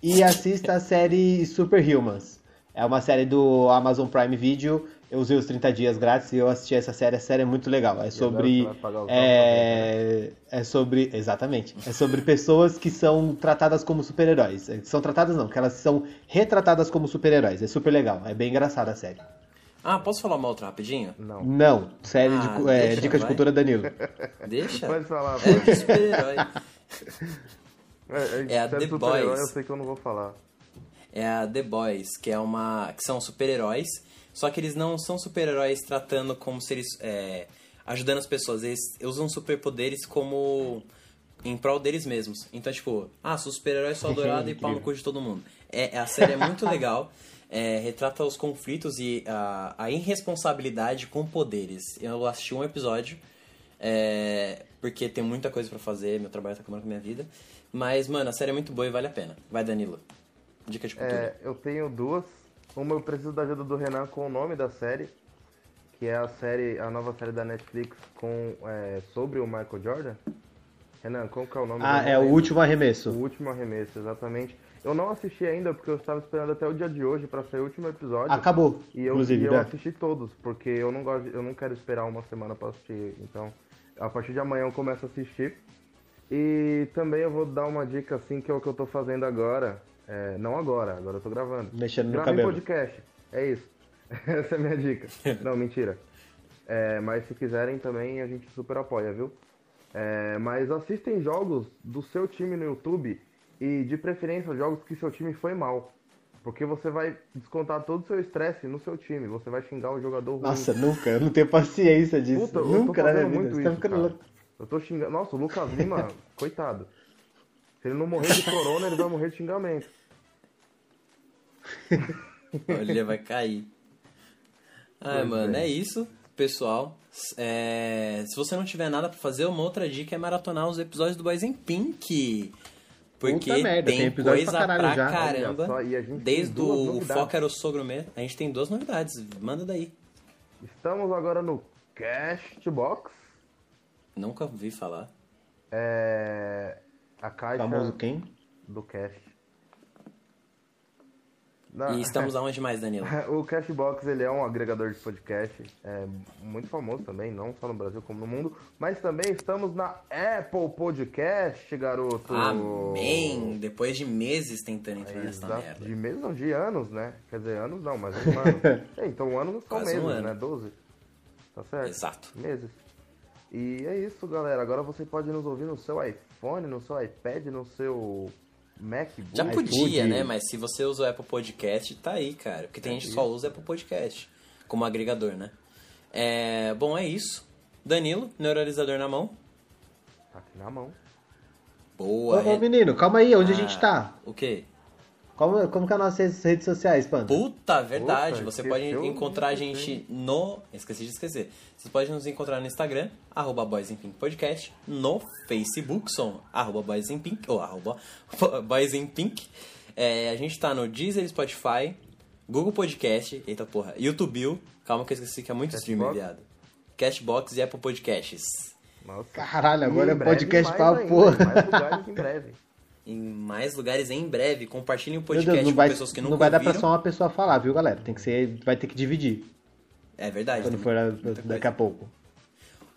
E assista a série Superhumans. É uma série do Amazon Prime Video. Eu usei os 30 dias grátis e eu assisti essa série. A série é muito legal. É sobre. pagar os É, é sobre. Exatamente. É sobre pessoas que são tratadas como super-heróis. É, São tratadas não, que elas são retratadas como super-heróis. É super legal. É bem engraçada a série. Ah, posso falar uma outra rapidinho? Não. Não, série Ah, de é, deixa, dica de vai. cultura Danilo. Deixa. Pode falar, É pode. de super-herói. É, É a série The super-herói, Boys. Eu sei que eu não vou falar. é a The Boys, que é uma. que são super-heróis, só que eles não são super-heróis tratando como se eles. é, ajudando as pessoas. Eles usam superpoderes como. em prol deles mesmos. Então, tipo, ah, sou super-herói, sou adorado e pau no cu de todo mundo. É, a série é muito legal. É, retrata os conflitos e a, a irresponsabilidade com poderes. Eu assisti um episódio. é, porque tem muita coisa pra fazer, meu trabalho tá acabando com a minha vida. Mas, mano, a série é muito boa e vale a pena. Vai, Danilo. Dica de cultura. É, eu tenho duas. Uma eu preciso da ajuda do Renan com o nome da série, que é a série, a nova série da Netflix com é, sobre o Michael Jordan. Renan, qual que é o nome? Ah, do é o último arremesso. O último arremesso, exatamente. Eu não assisti ainda porque eu estava esperando até o dia de hoje pra sair o último episódio. Acabou, E eu, e eu né? assisti todos, porque eu não gosto, eu não quero esperar uma semana pra assistir. Então, a partir de amanhã eu começo a assistir. E também eu vou dar uma dica assim que é o que eu tô fazendo agora. É, não agora, agora eu tô gravando. Mexendo no Gravei cabelo. podcast. É isso. Essa é a minha dica. Não, mentira. É, mas se quiserem também a gente super apoia, viu? É, mas assistem jogos do seu time no YouTube e de preferência jogos que seu time foi mal. Porque você vai descontar todo o seu estresse no seu time. Você vai xingar o jogador ruim. Nossa, nunca, eu não tenho paciência disso. Puta, eu nunca tô na minha fazendo vida. muito tá isso, ficando cara. Eu tô xingando. Nossa, o Lucas Lima, coitado. Se ele não morrer de corona, ele vai morrer de xingamento. Olha, vai cair. Ah, Pois mano, é. é isso, pessoal. É, Se você não tiver nada pra fazer, uma outra dica é maratonar os episódios do Boys in Pink. Porque merda, tem, tem episódio coisa pra pra, já. caramba. Só, e a gente tem Desde o. Foca era o Sogro mesmo. A gente tem duas novidades. Manda daí. Estamos agora no Castbox. Nunca ouvi falar. É. A caixa Famoso quem? do Cast. Na- E estamos aonde mais, Danilo? O Cashbox ele é um agregador de podcast é, muito famoso também, não só no Brasil como no mundo, mas também estamos na Apple Podcast, garoto. Amém! Depois de meses tentando entrar É, nessa merda. De meses não, de anos, né? Quer dizer, anos não, mas um ano. é, então um ano não são Quase um meses, ano. né? 12. Tá certo? Exato. Meses. E é isso, galera. Agora você pode nos ouvir no seu iPhone, no seu iPad, no seu MacBook. Já podia, né? Mas se você usa o Apple Podcast, tá aí, cara. Porque tem gente que só usa Apple Podcast como agregador, né? É, bom, é isso. Danilo, neuralizador na mão. Tá aqui na mão. Boa. Ô, ô, Ren- menino, calma aí, onde a Ah, gente tá? O quê? Como, como que é as nossas redes sociais, Panda? Puta, verdade. Puta, você pode encontrar a gente no. Esqueci de esquecer. Você pode nos encontrar no Instagram, arroba Boys in Pink Podcast, no Facebook, som, arroba Boys in Pink, ou arroba Boys in Pink. É, a gente tá no Deezer, Spotify, Google Podcast, eita porra, YouTube, calma que eu esqueci que é muito streamer, Cashbox? viado. Cashbox e Apple Podcasts. Nossa. Caralho, agora é podcast pra porra. Mais lugares em breve. Em mais lugares em breve. Compartilhem o podcast Deus, não com vai, pessoas que não nunca vai dar pra só uma pessoa falar, viu, galera? Tem que ser, vai ter que dividir É verdade. quando for a- daqui coisa. a pouco.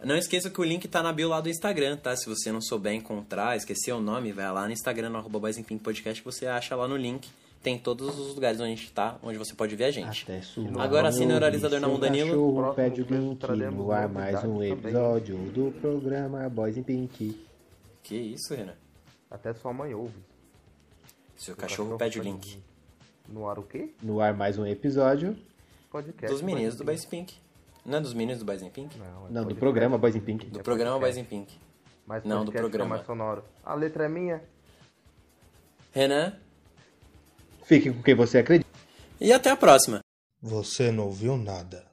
Não esqueça que o link tá na bio lá do Instagram, tá? Se você não souber encontrar, esquecer o nome, vai lá no Instagram, no arroba Boys in Pink Podcast, você acha lá no link. Tem todos os lugares onde a gente tá, onde você pode ver a gente. Até sua Agora sim, neuralizador na mão, Danilo. cachorro pede o link traremos no ar mais um episódio do programa Boys in Pink. Que isso, Renan? Até sua mãe ouve. Seu O cachorro pede o link. No ar o quê? No ar mais um episódio. Podcast. Dos meninos do Boys Boys in Pink. Não é dos meninos do Boys in Pink? Não, é Não, do programa Boys in Pink. Do É programa Boys in Pink. Mas Não, do programa. mais sonoro. A letra é minha. Renan, Fique com quem você acredita. e até a próxima. Você não ouviu nada.